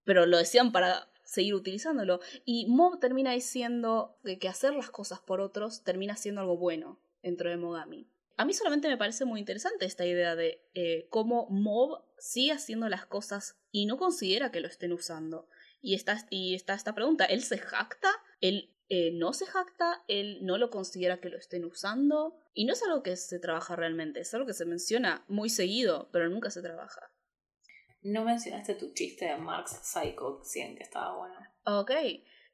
pero lo decían para seguir utilizándolo. Y Mob termina diciendo que hacer las cosas por otros termina siendo algo bueno dentro de Mogami. A mí solamente me parece muy interesante esta idea de eh, cómo Mob sigue haciendo las cosas y no considera que lo estén usando. Y está, y está esta pregunta, ¿él se jacta? ¿Él eh, no se jacta? ¿Él no lo considera que lo estén usando? Y no es algo que se trabaja realmente, es algo que se menciona muy seguido, pero nunca se trabaja. No mencionaste tu chiste de Marx Psycho 100, que estaba bueno. Ok,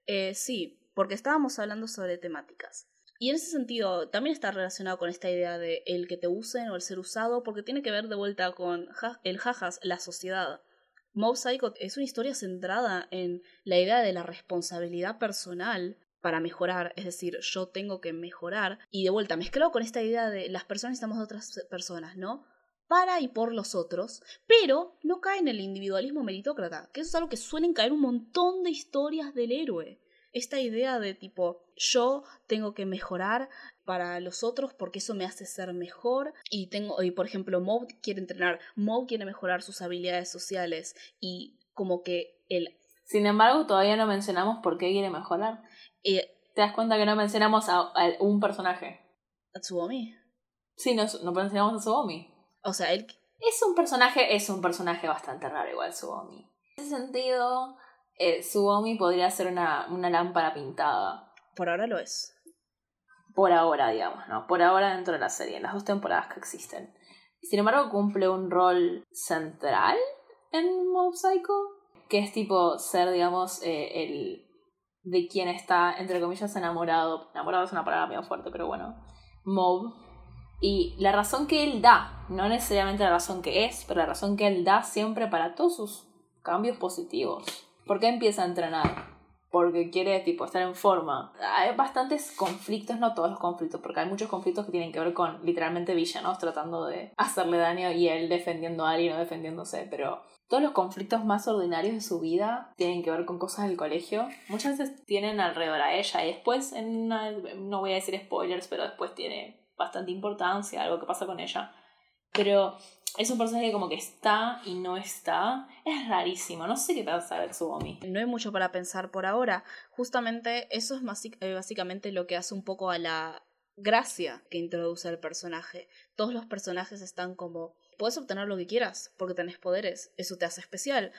eh, sí, porque estábamos hablando sobre temáticas. Y en ese sentido, también está relacionado con esta idea de el que te usen o el ser usado, porque tiene que ver de vuelta con el jajas, la sociedad. Mob Psycho es una historia centrada en la idea de la responsabilidad personal para mejorar, es decir, yo tengo que mejorar, y de vuelta mezclado con esta idea de las personas estamos de otras personas, ¿no? para y por los otros, pero no cae en el individualismo meritócrata, que eso es algo que suelen caer un montón de historias del héroe. Esta idea de tipo, yo tengo que mejorar para los otros porque eso me hace ser mejor y tengo y por ejemplo Mob quiere entrenar Mob quiere mejorar sus habilidades sociales y como que el sin embargo todavía no mencionamos por qué quiere mejorar eh, te das cuenta que no mencionamos a, un personaje a Tsubomi sí no, no mencionamos a Tsubomi o sea, él... Es un personaje, es un personaje bastante raro igual Subomi. En ese sentido, eh, Subomi podría ser una, una lámpara pintada. Por ahora lo es. Por ahora, digamos, ¿no? Por ahora dentro de la serie, en las dos temporadas que existen. Sin embargo, cumple un rol central en Mob Psycho, que es tipo ser, digamos, eh, el de quien está, entre comillas, enamorado. Enamorado es una palabra medio fuerte, pero bueno. Mob y la razón que él da, no necesariamente la razón que es, pero la razón que él da siempre para todos sus cambios positivos. ¿Por qué empieza a entrenar? Porque quiere tipo estar en forma. Hay bastantes conflictos, no todos los conflictos, porque hay muchos conflictos que tienen que ver con literalmente villanos tratando de hacerle daño y él defendiendo a alguien o defendiéndose, pero todos los conflictos más ordinarios de su vida tienen que ver con cosas del colegio. Muchas veces tienen alrededor a ella y después, en no voy a decir spoilers, pero después tiene bastante importancia, algo que pasa con ella. Pero es un personaje como que está y no está. Es rarísimo, no sé qué pasa de Tsubomi. No hay mucho para pensar por ahora. Justamente eso es eh, básicamente lo que hace un poco a la gracia que introduce el personaje. Todos los personajes están como, puedes obtener lo que quieras porque tenés poderes, eso te hace especial,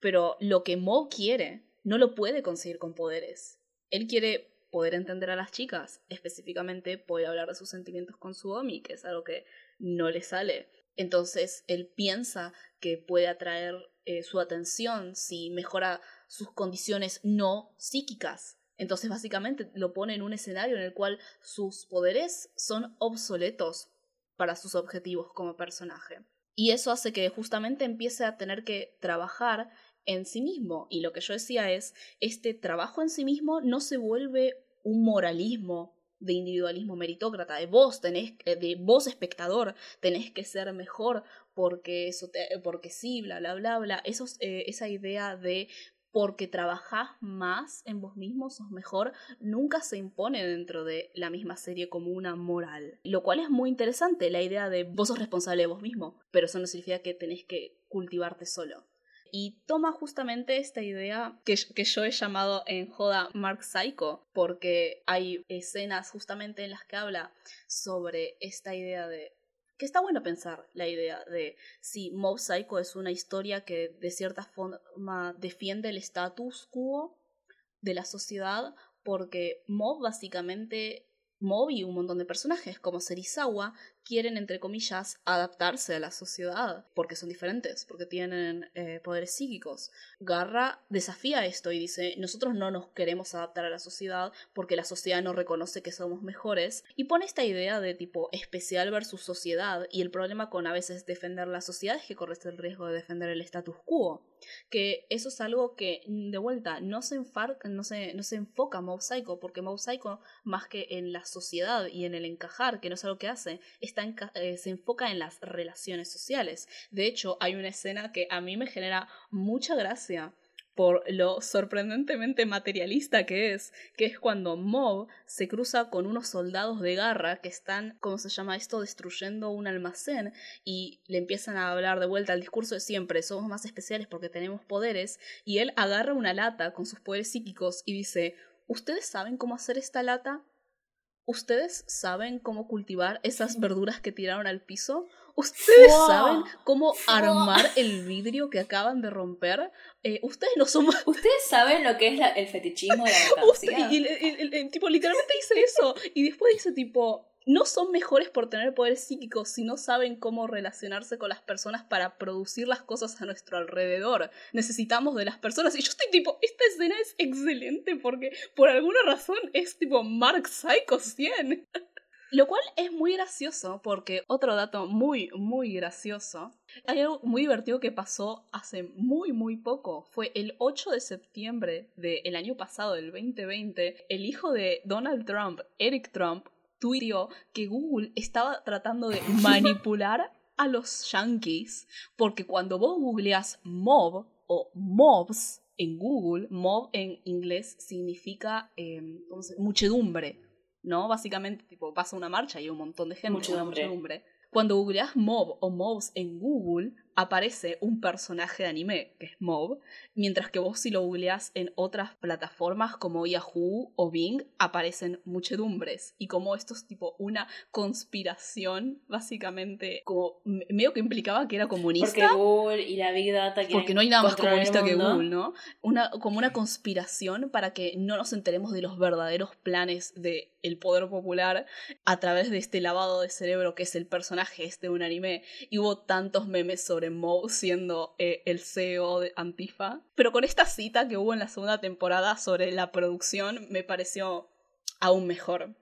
pero lo que Mo quiere no lo puede conseguir con poderes. Él quiere poder entender a las chicas, específicamente poder hablar de sus sentimientos con su Omi, que es algo que no le sale. Entonces él piensa que puede atraer eh, su atención si mejora sus condiciones no psíquicas. Entonces básicamente lo pone en un escenario en el cual sus poderes son obsoletos para sus objetivos como personaje. Y eso hace que justamente empiece a tener que trabajar en sí mismo. Y lo que yo decía es, este trabajo en sí mismo no se vuelve un moralismo de individualismo meritócrata, de vos tenés, de vos espectador, tenés que ser mejor porque eso te, porque sí, bla bla bla bla. Eh, esa idea de porque trabajás más en vos mismo, sos mejor, nunca se impone dentro de la misma serie como una moral. Lo cual es muy interesante, la idea de vos sos responsable de vos mismo, pero eso no significa que tenés que cultivarte solo. Y toma justamente esta idea que, que yo he llamado en joda Mark Psycho, porque hay escenas justamente en las que habla sobre esta idea de que está bueno pensar la idea de si Mob Psycho es una historia que de cierta forma defiende el status quo de la sociedad, porque Mob básicamente Mob y un montón de personajes como Serizawa quieren, entre comillas, adaptarse a la sociedad, porque son diferentes, porque tienen eh, poderes psíquicos. Garra desafía esto y dice, nosotros no nos queremos adaptar a la sociedad porque la sociedad no reconoce que somos mejores, y pone esta idea de tipo especial versus sociedad, y el problema con a veces defender la sociedad es que corres el riesgo de defender el status quo, que eso es algo que, de vuelta, no se, no se, no se enfoca Mob Psycho, porque Mob Psycho, más que en la sociedad y en el encajar, que no es algo que hace, eh, se enfoca en las relaciones sociales. De hecho, hay una escena que a mí me genera mucha gracia por lo sorprendentemente materialista que es, que es cuando Mob se cruza con unos soldados de garra que están, ¿cómo se llama esto?, destruyendo un almacén y le empiezan a hablar de vuelta al discurso de siempre, somos más especiales porque tenemos poderes, y él agarra una lata con sus poderes psíquicos y dice, ¿ustedes saben cómo hacer esta lata? ¿Ustedes saben cómo cultivar esas verduras que tiraron al piso? ¿Ustedes saben cómo armar el vidrio que acaban de romper? Eh, ustedes no son... ¿Ustedes saben lo que es el fetichismo de la y, el, tipo literalmente dice eso. Y después dice tipo, no son mejores por tener poderes psíquicos si no saben cómo relacionarse con las personas para producir las cosas a nuestro alrededor. Necesitamos de las personas. Y yo estoy tipo, esta escena es excelente porque por alguna razón es tipo Mark Psycho 100. Lo cual es muy gracioso porque otro dato muy, muy gracioso. Hay algo muy divertido que pasó hace muy, muy poco. Fue el 8 de septiembre del año pasado, del 2020. El hijo de Donald Trump, Eric Trump, tuiteó que Google estaba tratando de manipular a los yankees porque cuando vos googleas mob o mobs en Google, mob en inglés significa em, muchedumbre, ¿no? Básicamente, tipo, pasa una marcha y hay un montón de gente, muchedumbre. Cuando googleas mob o mobs en Google, aparece un personaje de anime, que es Mob, mientras que vos si lo googleás en otras plataformas como Yahoo o Bing, aparecen muchedumbres. Y como esto es tipo una conspiración, básicamente, como medio que implicaba que era comunista. Porque Google y la Big Data Porque no hay nada más comunista que Google, ¿no? Una, como una conspiración para que no nos enteremos de los verdaderos planes del el poder popular a través de este lavado de cerebro que es el personaje este de un anime. Y hubo tantos memes sobre Moe siendo eh, el CEO de Antifa. Pero con esta cita que hubo en la segunda temporada sobre la producción me pareció aún mejor.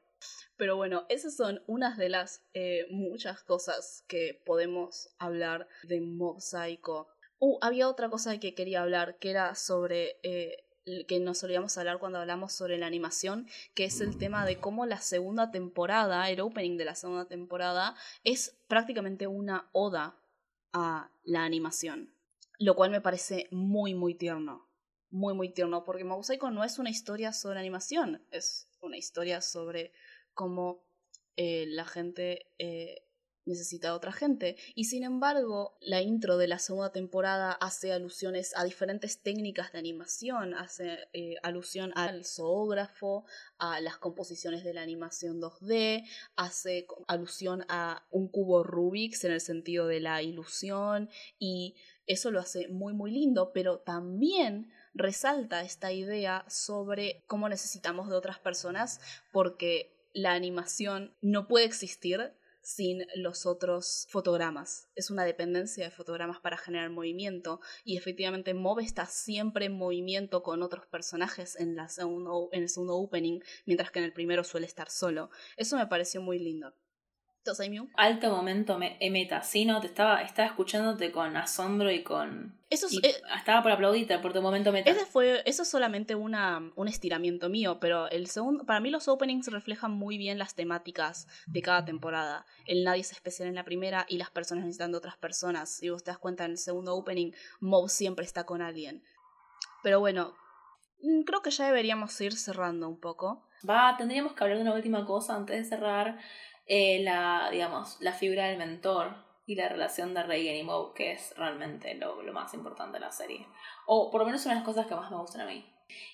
Pero bueno, esas son unas de las eh, muchas cosas que podemos hablar de Mob Psycho. Uh, había otra cosa que quería hablar, que era sobre eh, que nos solíamos hablar cuando hablamos sobre la animación, que es el tema de cómo la segunda temporada, el opening de la segunda temporada, es prácticamente una oda a la animación, lo cual me parece muy, muy tierno. Muy, muy tierno, porque Mousaico no es una historia sobre animación, es una historia sobre cómo eh, la gente eh, necesita otra gente. Y sin embargo, la intro de la segunda temporada hace alusiones a diferentes técnicas de animación, hace eh, alusión al zoógrafo, a las composiciones de la animación 2D, hace alusión a un cubo Rubik's en el sentido de la ilusión y eso lo hace muy muy lindo, pero también resalta esta idea sobre cómo necesitamos de otras personas porque la animación no puede existir sin los otros fotogramas. Es una dependencia de fotogramas para generar movimiento y efectivamente Mob está siempre en movimiento con otros personajes en, la en el segundo opening, mientras que en el primero suele estar solo. Eso me pareció muy lindo. Alto momento eh, meta, sí, no, te estaba, estaba escuchándote con asombro y con... Eso eh, estaba por aplaudirte por tu momento meta. Ese fue, eso es solamente una, un estiramiento mío, pero el segundo, para mí los openings reflejan muy bien las temáticas de cada temporada. El nadie es especial en la primera y las personas necesitan de otras personas. Si vos te das cuenta en el segundo opening, Mob siempre está con alguien. Pero bueno, mm, creo que ya deberíamos ir cerrando un poco. Va, tendríamos que hablar de una última cosa antes de cerrar. Eh, la, digamos, la figura del mentor y la relación de Reagan y Moe, que es realmente lo, lo más importante de la serie. O por lo menos de las cosas que más me gustan a mí.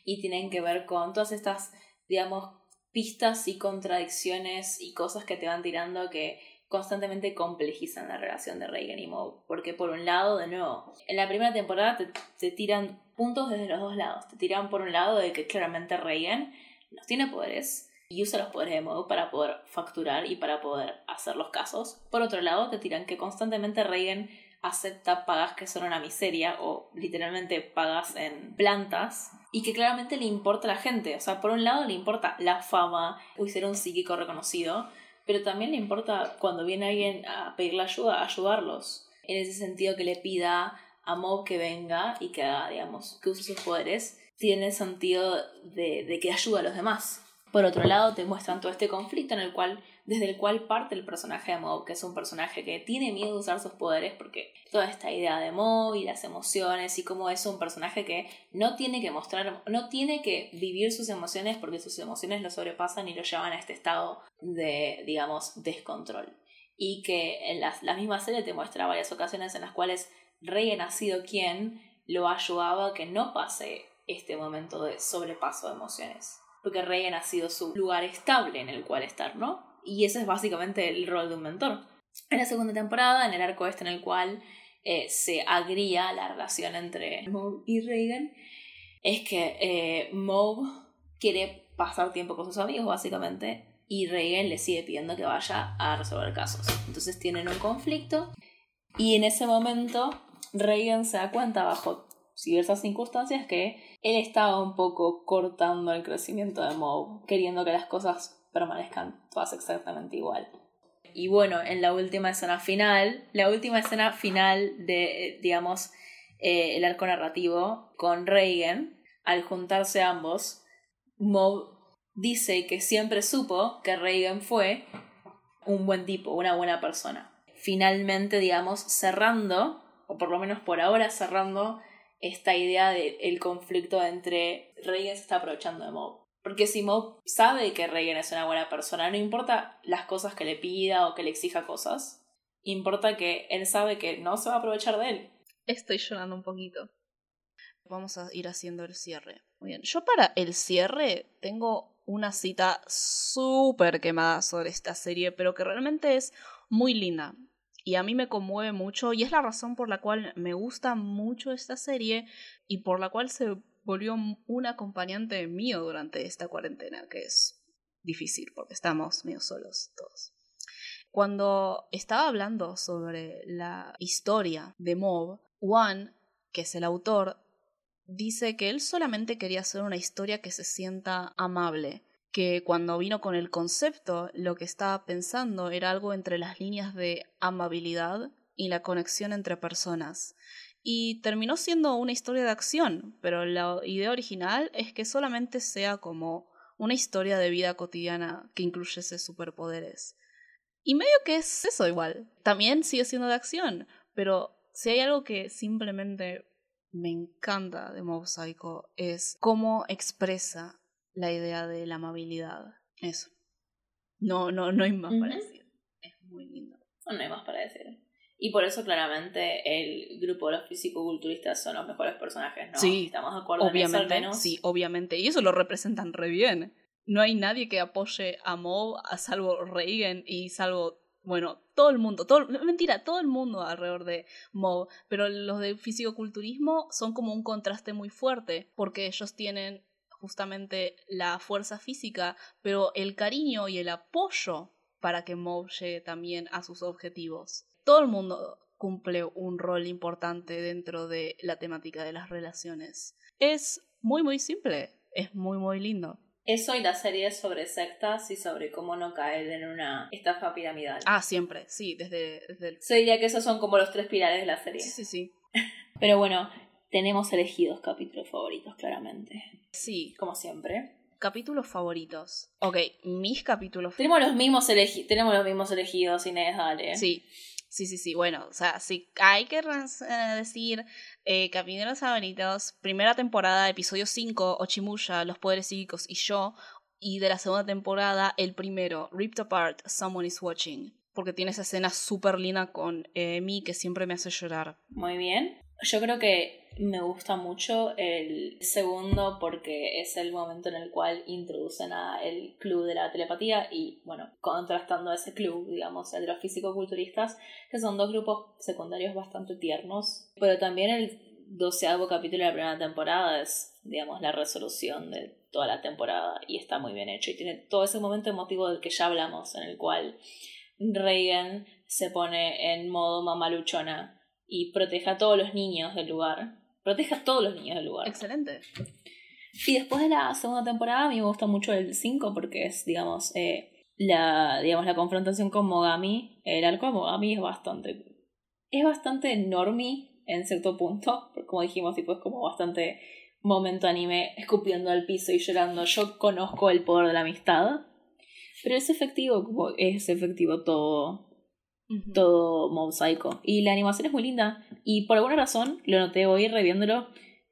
Y tienen que ver con todas estas, digamos, pistas y contradicciones y cosas que te van tirando que constantemente complejizan la relación de Reagan y Moe. Porque por un lado, de nuevo, en la primera temporada te, te tiran puntos desde los dos lados. Te tiran por un lado de que claramente Reagan no tiene poderes y usa los poderes de Moe para poder facturar y para poder hacer los casos. Por otro lado, te tiran que constantemente Reagan acepta pagas que son una miseria o literalmente pagas en plantas y que claramente le importa a la gente. O sea, por un lado le importa la fama o ser un psíquico reconocido, pero también le importa cuando viene alguien a pedirle ayuda, ayudarlos. En ese sentido que le pida a Mob que venga y que haga, digamos, que use sus poderes, tiene sentido de, de que ayuda a los demás. Por otro lado, te muestran todo este conflicto en el cual, desde el cual parte el personaje de Mob, que es un personaje que tiene miedo de usar sus poderes, porque toda esta idea de Mob y las emociones y cómo es un personaje que no tiene que mostrar, no tiene que vivir sus emociones porque sus emociones lo sobrepasan y lo llevan a este estado de, digamos, descontrol. Y que en la, la misma serie te muestra varias ocasiones en las cuales Rey ha sido quien lo ayudaba a que no pase este momento de sobrepaso de emociones porque Reagan ha sido su lugar estable en el cual estar, ¿no? Y ese es básicamente el rol de un mentor. En la segunda temporada, en el arco este en el cual eh, se agría la relación entre Moe y Reagan, es que eh, Moe quiere pasar tiempo con sus amigos, básicamente, y Reagan le sigue pidiendo que vaya a resolver casos. Entonces tienen un conflicto, y en ese momento Reagan se da cuenta, bajo diversas circunstancias, que él estaba un poco cortando el crecimiento de Moe, queriendo que las cosas permanezcan todas exactamente igual. Y bueno, en la última escena final, la última escena final de, digamos, eh, el arco narrativo con Reagan, al juntarse ambos, Moe dice que siempre supo que Reagan fue un buen tipo, una buena persona. Finalmente, digamos, cerrando, o por lo menos por ahora cerrando esta idea del conflicto entre Reagan se está aprovechando de Moe. Porque si Moe sabe que Reagan es una buena persona, no importa las cosas que le pida o que le exija cosas, importa que él sabe que no se va a aprovechar de él. Estoy llorando un poquito. Vamos a ir haciendo el cierre. Muy bien. Yo para el cierre tengo una cita súper quemada sobre esta serie, pero que realmente es muy linda y a mí me conmueve mucho y es la razón por la cual me gusta mucho esta serie y por la cual se volvió un acompañante mío durante esta cuarentena, que es difícil porque estamos medio solos todos. Cuando estaba hablando sobre la historia de Mob, Juan, que es el autor, dice que él solamente quería hacer una historia que se sienta amable, que cuando vino con el concepto lo que estaba pensando era algo entre las líneas de amabilidad y la conexión entre personas. Y terminó siendo una historia de acción, pero la idea original es que solamente sea como una historia de vida cotidiana que incluyese superpoderes. Y medio que es eso igual. También sigue siendo de acción, pero si hay algo que simplemente me encanta de Mob es cómo expresa la idea de la amabilidad. Eso. No, no, no hay más para decir. Es muy lindo. No, hay más para decir. Y por eso claramente el grupo de los fisicoculturistas son los mejores personajes, ¿no? Sí, estamos de acuerdo obviamente, en eso al Sí, obviamente. Y eso lo representan re bien. No hay nadie que apoye a Mob, a salvo Reagan y salvo, bueno, todo el mundo, todo, mentira, todo el mundo alrededor de Mob, pero los de fisicoculturismo son como un contraste muy fuerte, porque ellos tienen justamente la fuerza física, pero el cariño y el apoyo para que Mob llegue también a sus objetivos. Todo el mundo cumple un rol importante dentro de la temática de las relaciones. Es muy muy simple, es muy muy lindo. Eso y la serie sobre sectas y sobre cómo no caer en una estafa piramidal. Ah, siempre, sí, desde, desde el... Se diría que esos son como los tres pilares de la serie. Sí, sí, sí. Pero bueno, tenemos elegidos capítulos favoritos, claramente. Sí. Como siempre. Capítulos favoritos. Ok, mis capítulos Tenemos los mismos, elegi tenemos los mismos elegidos, Inés, dale. Sí. Sí, sí, sí. Bueno, o sea, sí, hay que eh, decir eh, Camineros Favoritos, primera temporada, episodio 5, Ochimusha, Los Poderes Psíquicos y yo. Y de la segunda temporada, el primero, Ripped Apart, Someone is Watching. Porque tiene esa escena súper linda con Emi que siempre me hace llorar. Muy bien. Yo creo que me gusta mucho el segundo porque es el momento en el cual introducen a el club de la telepatía y, bueno, contrastando ese club, digamos, el de los físico-culturistas, que son dos grupos secundarios bastante tiernos. Pero también el doceavo capítulo de la primera temporada es, digamos, la resolución de toda la temporada y está muy bien hecho y tiene todo ese momento emotivo del que ya hablamos, en el cual Reagan se pone en modo mamaluchona y protege a todos los niños del lugar. Protege a todos los niños del lugar. Excelente. Y después de la segunda temporada, a mí me gusta mucho el 5 porque es, digamos, eh, la, digamos, la confrontación con Mogami. El arco de Mogami es bastante. Es bastante normie en cierto punto. Como dijimos, tipo, es como bastante momento anime escupiendo al piso y llorando. Yo conozco el poder de la amistad. Pero es efectivo, como es efectivo todo, todo mosaico. Y la animación es muy linda. Y por alguna razón, lo noté hoy reviéndolo,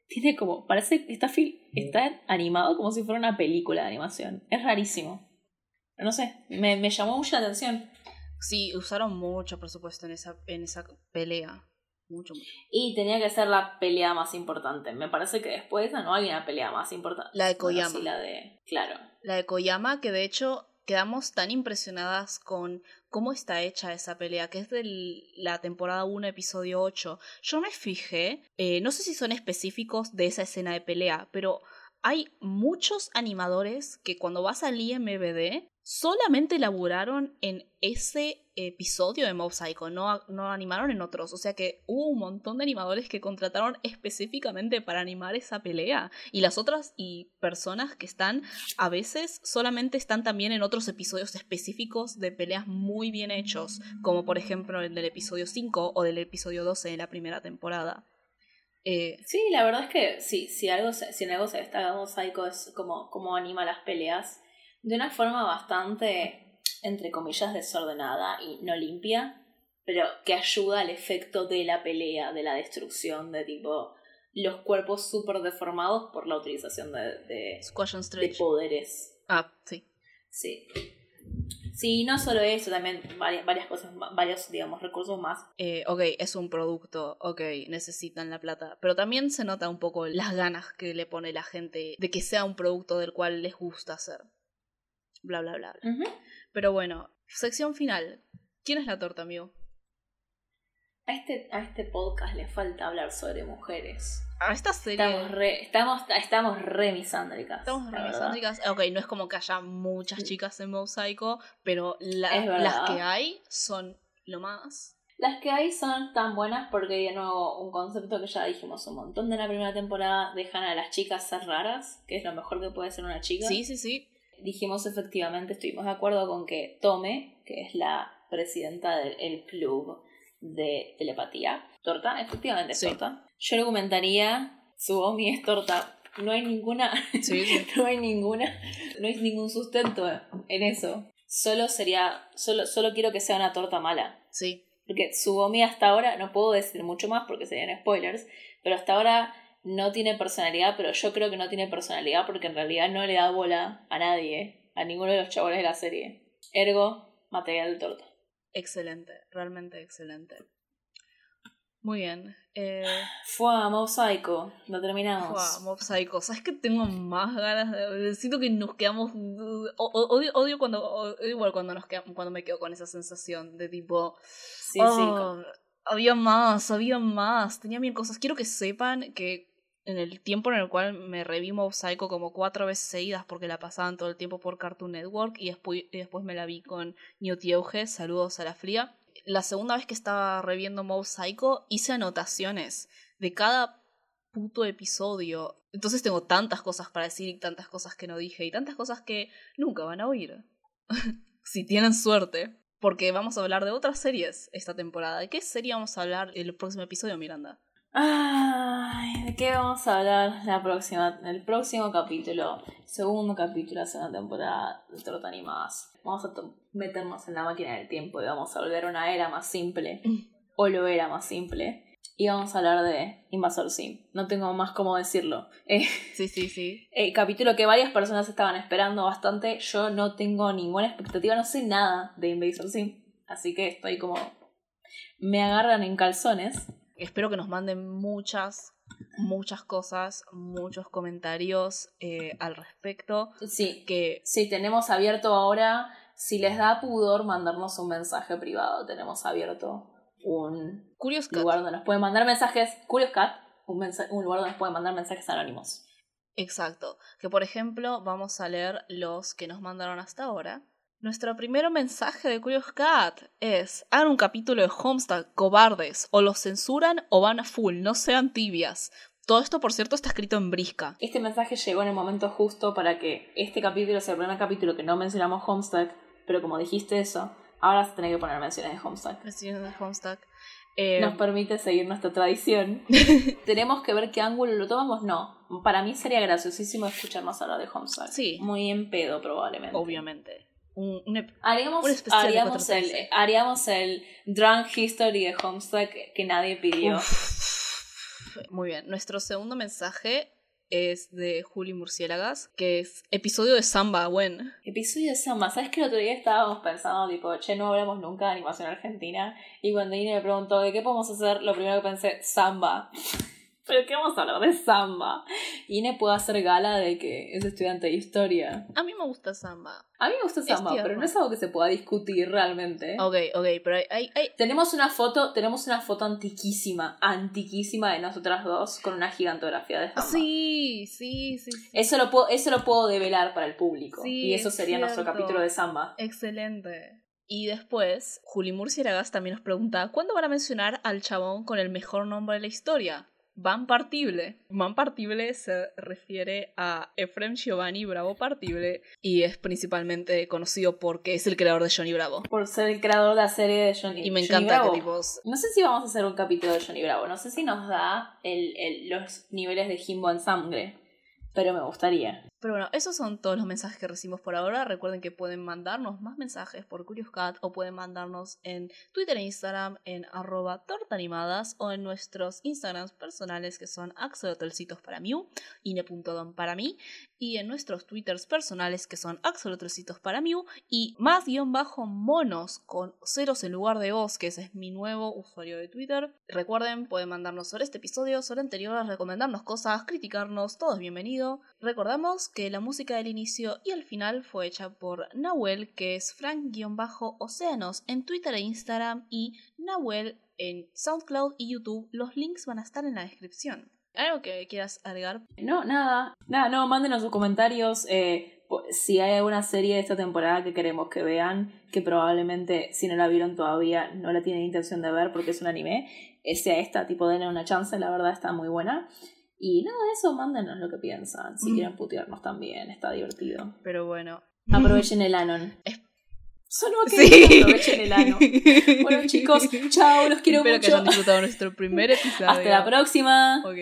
tiene como, parece que está, está animado como si fuera una película de animación. Es rarísimo. No sé, me, me llamó mucha atención. Sí, usaron mucho presupuesto en esa, en esa pelea. Mucho, mucho. Y tenía que ser la pelea más importante. Me parece que después no hay una pelea más importante. La de Koyama. la de. Claro. La de Koyama, que de hecho quedamos tan impresionadas con cómo está hecha esa pelea, que es de la temporada 1, episodio 8. Yo me fijé, eh, no sé si son específicos de esa escena de pelea, pero hay muchos animadores que cuando vas al IMBD solamente laburaron en ese episodio de Mob Psycho, no, no animaron en otros. O sea que hubo un montón de animadores que contrataron específicamente para animar esa pelea. Y las otras y personas que están a veces solamente están también en otros episodios específicos de peleas muy bien hechos, como por ejemplo el del episodio 5 o del episodio 12 de la primera temporada. Eh, sí, la verdad es que sí, si, algo, si en algo se destaca Mob Psycho es como, como anima las peleas de una forma bastante entre comillas, desordenada y no limpia, pero que ayuda al efecto de la pelea, de la destrucción, de tipo los cuerpos súper deformados por la utilización de, de, de poderes. Ah, sí. Sí. Sí, no solo eso, también varias, varias cosas, varios, digamos, recursos más. Eh, ok, es un producto, ok, necesitan la plata. Pero también se nota un poco las ganas que le pone la gente de que sea un producto del cual les gusta hacer. Bla, bla, bla. bla. Pero bueno, sección final. ¿Quién es la torta, amigo? A este, a este podcast le falta hablar sobre mujeres. A esta serie. Estamos re, estamos, estamos re misándricas. Estamos re misándricas. Ok, no es como que haya muchas chicas en Mosaico, pero las que hay son lo más. Las que hay son tan buenas porque, de nuevo, un concepto que ya dijimos un montón de la primera temporada, dejan a las chicas ser raras, que es lo mejor que puede ser una chica. Sí, sí, sí dijimos efectivamente, estuvimos de acuerdo con que Tome, que es la presidenta del club de telepatía, torta, efectivamente es torta. Yo argumentaría, Suomi es torta. No hay ninguna, no hay ninguna, no hay ningún sustento en eso. Solo sería, solo, solo quiero que sea una torta mala. Sí. Porque Suomi hasta ahora, no puedo decir mucho más porque serían spoilers, pero hasta ahora no tiene personalidad, pero yo creo que no tiene personalidad porque en realidad no le da bola a nadie, a ninguno de los chavales de la serie. Ergo, material de torta. Excelente, realmente excelente. Muy bien. Eh... Fue a Mob Psycho, lo terminamos. Fue a Mob Psycho. ¿Sabes que tengo más ganas de.? Siento que nos quedamos. odio, odio cuando. igual cuando, nos quedamos, cuando me quedo con esa sensación de tipo. Sí, sí. Oh, había más, había más. Tenía mil cosas. Quiero que sepan que en el tiempo en el cual me reví Mob Psycho como cuatro veces seguidas porque la pasaban todo el tiempo por Cartoon Network y después, después me la vi con New Tieuge, saludos a la fría. La segunda vez que estaba reviendo Mob Psycho hice anotaciones de cada puto episodio. Entonces tengo tantas cosas para decir y tantas cosas que no dije y tantas cosas que nunca van a oír. si tienen suerte. Porque vamos a hablar de otras series esta temporada. ¿De qué serie vamos a hablar el próximo episodio, Miranda? Ay, ¿de qué vamos a hablar la próxima, el próximo capítulo? Segundo capítulo de la segunda temporada de Trota Animadas. Vamos a meternos en la máquina del tiempo y vamos a volver a una era más simple. o lo era más simple. Y vamos a hablar de Invasor Sim. No tengo más cómo decirlo. Eh, Sí, sí, sí. eh, capítulo que varias personas estaban esperando bastante. Yo no tengo ninguna expectativa, no sé nada de Invasor Sim. Así que estoy como. Me agarran en calzones. Espero que nos manden muchas, muchas cosas, muchos comentarios eh, al respecto. Sí, Que sí, tenemos abierto ahora. Si les da pudor mandarnos un mensaje privado, tenemos abierto un Curious Cat. lugar donde nos pueden mandar mensajes. Curious Cat, un, mensa- un lugar donde nos pueden mandar mensajes anónimos. Exacto. Que por ejemplo, vamos a leer los que nos mandaron hasta ahora. Nuestro primer mensaje de Curious Cat es: hagan un capítulo de Homestuck, cobardes, o los censuran o van a full, no sean tibias. Todo esto, por cierto, está escrito en brisca. Este mensaje llegó en el momento justo para que este capítulo sea el primer capítulo que no mencionamos Homestuck, pero como dijiste eso, ahora se tiene que poner menciones de Homestuck. Menciones de Homestuck. Eh, Nos permite seguir nuestra tradición. Tenemos que ver qué ángulo lo tomamos. No, para mí sería graciosísimo escucharnos hablar de Homestuck. Sí. Muy en pedo, probablemente. obviamente. Un, un ep- Haríamos, Un especial de haríamos, el, meses. haríamos el Drunk History de Homestuck que nadie pidió. Uf. Muy bien. Nuestro segundo mensaje es de Juli Murciélagas, que es episodio de Samba, buen. Episodio de Samba, ¿sabes que el otro día estábamos pensando, tipo, che, no hablamos nunca de animación argentina? Y cuando Ine me preguntó, ¿de qué podemos hacer? Lo primero que pensé, Samba. ¿Pero qué vamos a hablar de Samba? Ine puede hacer gala de que es estudiante de historia. A mí me gusta Samba. A mí me gusta Samba, pero no es algo que se pueda discutir realmente. Ok, ok, pero hay, hay, hay- Tenemos una foto, tenemos una foto antiquísima, antiquísima de nosotras dos con una gigantografía de Samba. Sí, sí, sí. sí. Eso lo puedo, eso lo puedo develar para el público. Sí, y eso es sería nuestro capítulo de Samba. Excelente. Y después, Juli Murciélagas también nos pregunta, ¿cuándo van a mencionar al chabón con el mejor nombre de la historia? Van Partible. Van Partible se refiere a Efrem Giovanni Bravo Partible y es principalmente conocido porque es el creador de Johnny Bravo. Por ser el creador de la serie de Johnny Y me Johnny encanta Bravo. que tipos... No sé si vamos a hacer un capítulo de Johnny Bravo. No sé si nos da el, el- los niveles de Jimbo en sangre. Pero me gustaría. Pero bueno, esos son todos los mensajes que recibimos por ahora. Recuerden que pueden mandarnos más mensajes por Curious Cat o pueden mandarnos en Twitter e Instagram en arroba tortaanimadas o en nuestros Instagrams personales que son axolotelcitos para Mew, para mí y en nuestros Twitters personales que son axolotelcitos y más guion bajo monos con ceros en lugar de os, que ese es mi nuevo usuario de Twitter. Recuerden, pueden mandarnos sobre este episodio, sobre anteriores, recomendarnos cosas, criticarnos, todo es bienvenido. Recordamos que la música del inicio y el final fue hecha por Nahuel, que es Frank-Océanos en Twitter e Instagram, y Nahuel en SoundCloud y YouTube. Los links van a estar en la descripción. ¿Algo que quieras agregar? No, nada. Nada, no, mándenos sus comentarios. eh, si hay alguna serie de esta temporada que queremos que vean, que probablemente si no la vieron todavía no la tienen intención de ver porque es un anime, sea esta, tipo denle una chance, la verdad está muy buena. Y nada, eso, mándenos lo que piensan. Si Mm. quieren putearnos también, está divertido. Pero bueno. Aprovechen el anon. Es- Solo que Sí. aprovechen el ano. Bueno chicos, chao, los quiero Espero que mucho. hayan disfrutado nuestro primer episodio. Hasta la próxima. Ok.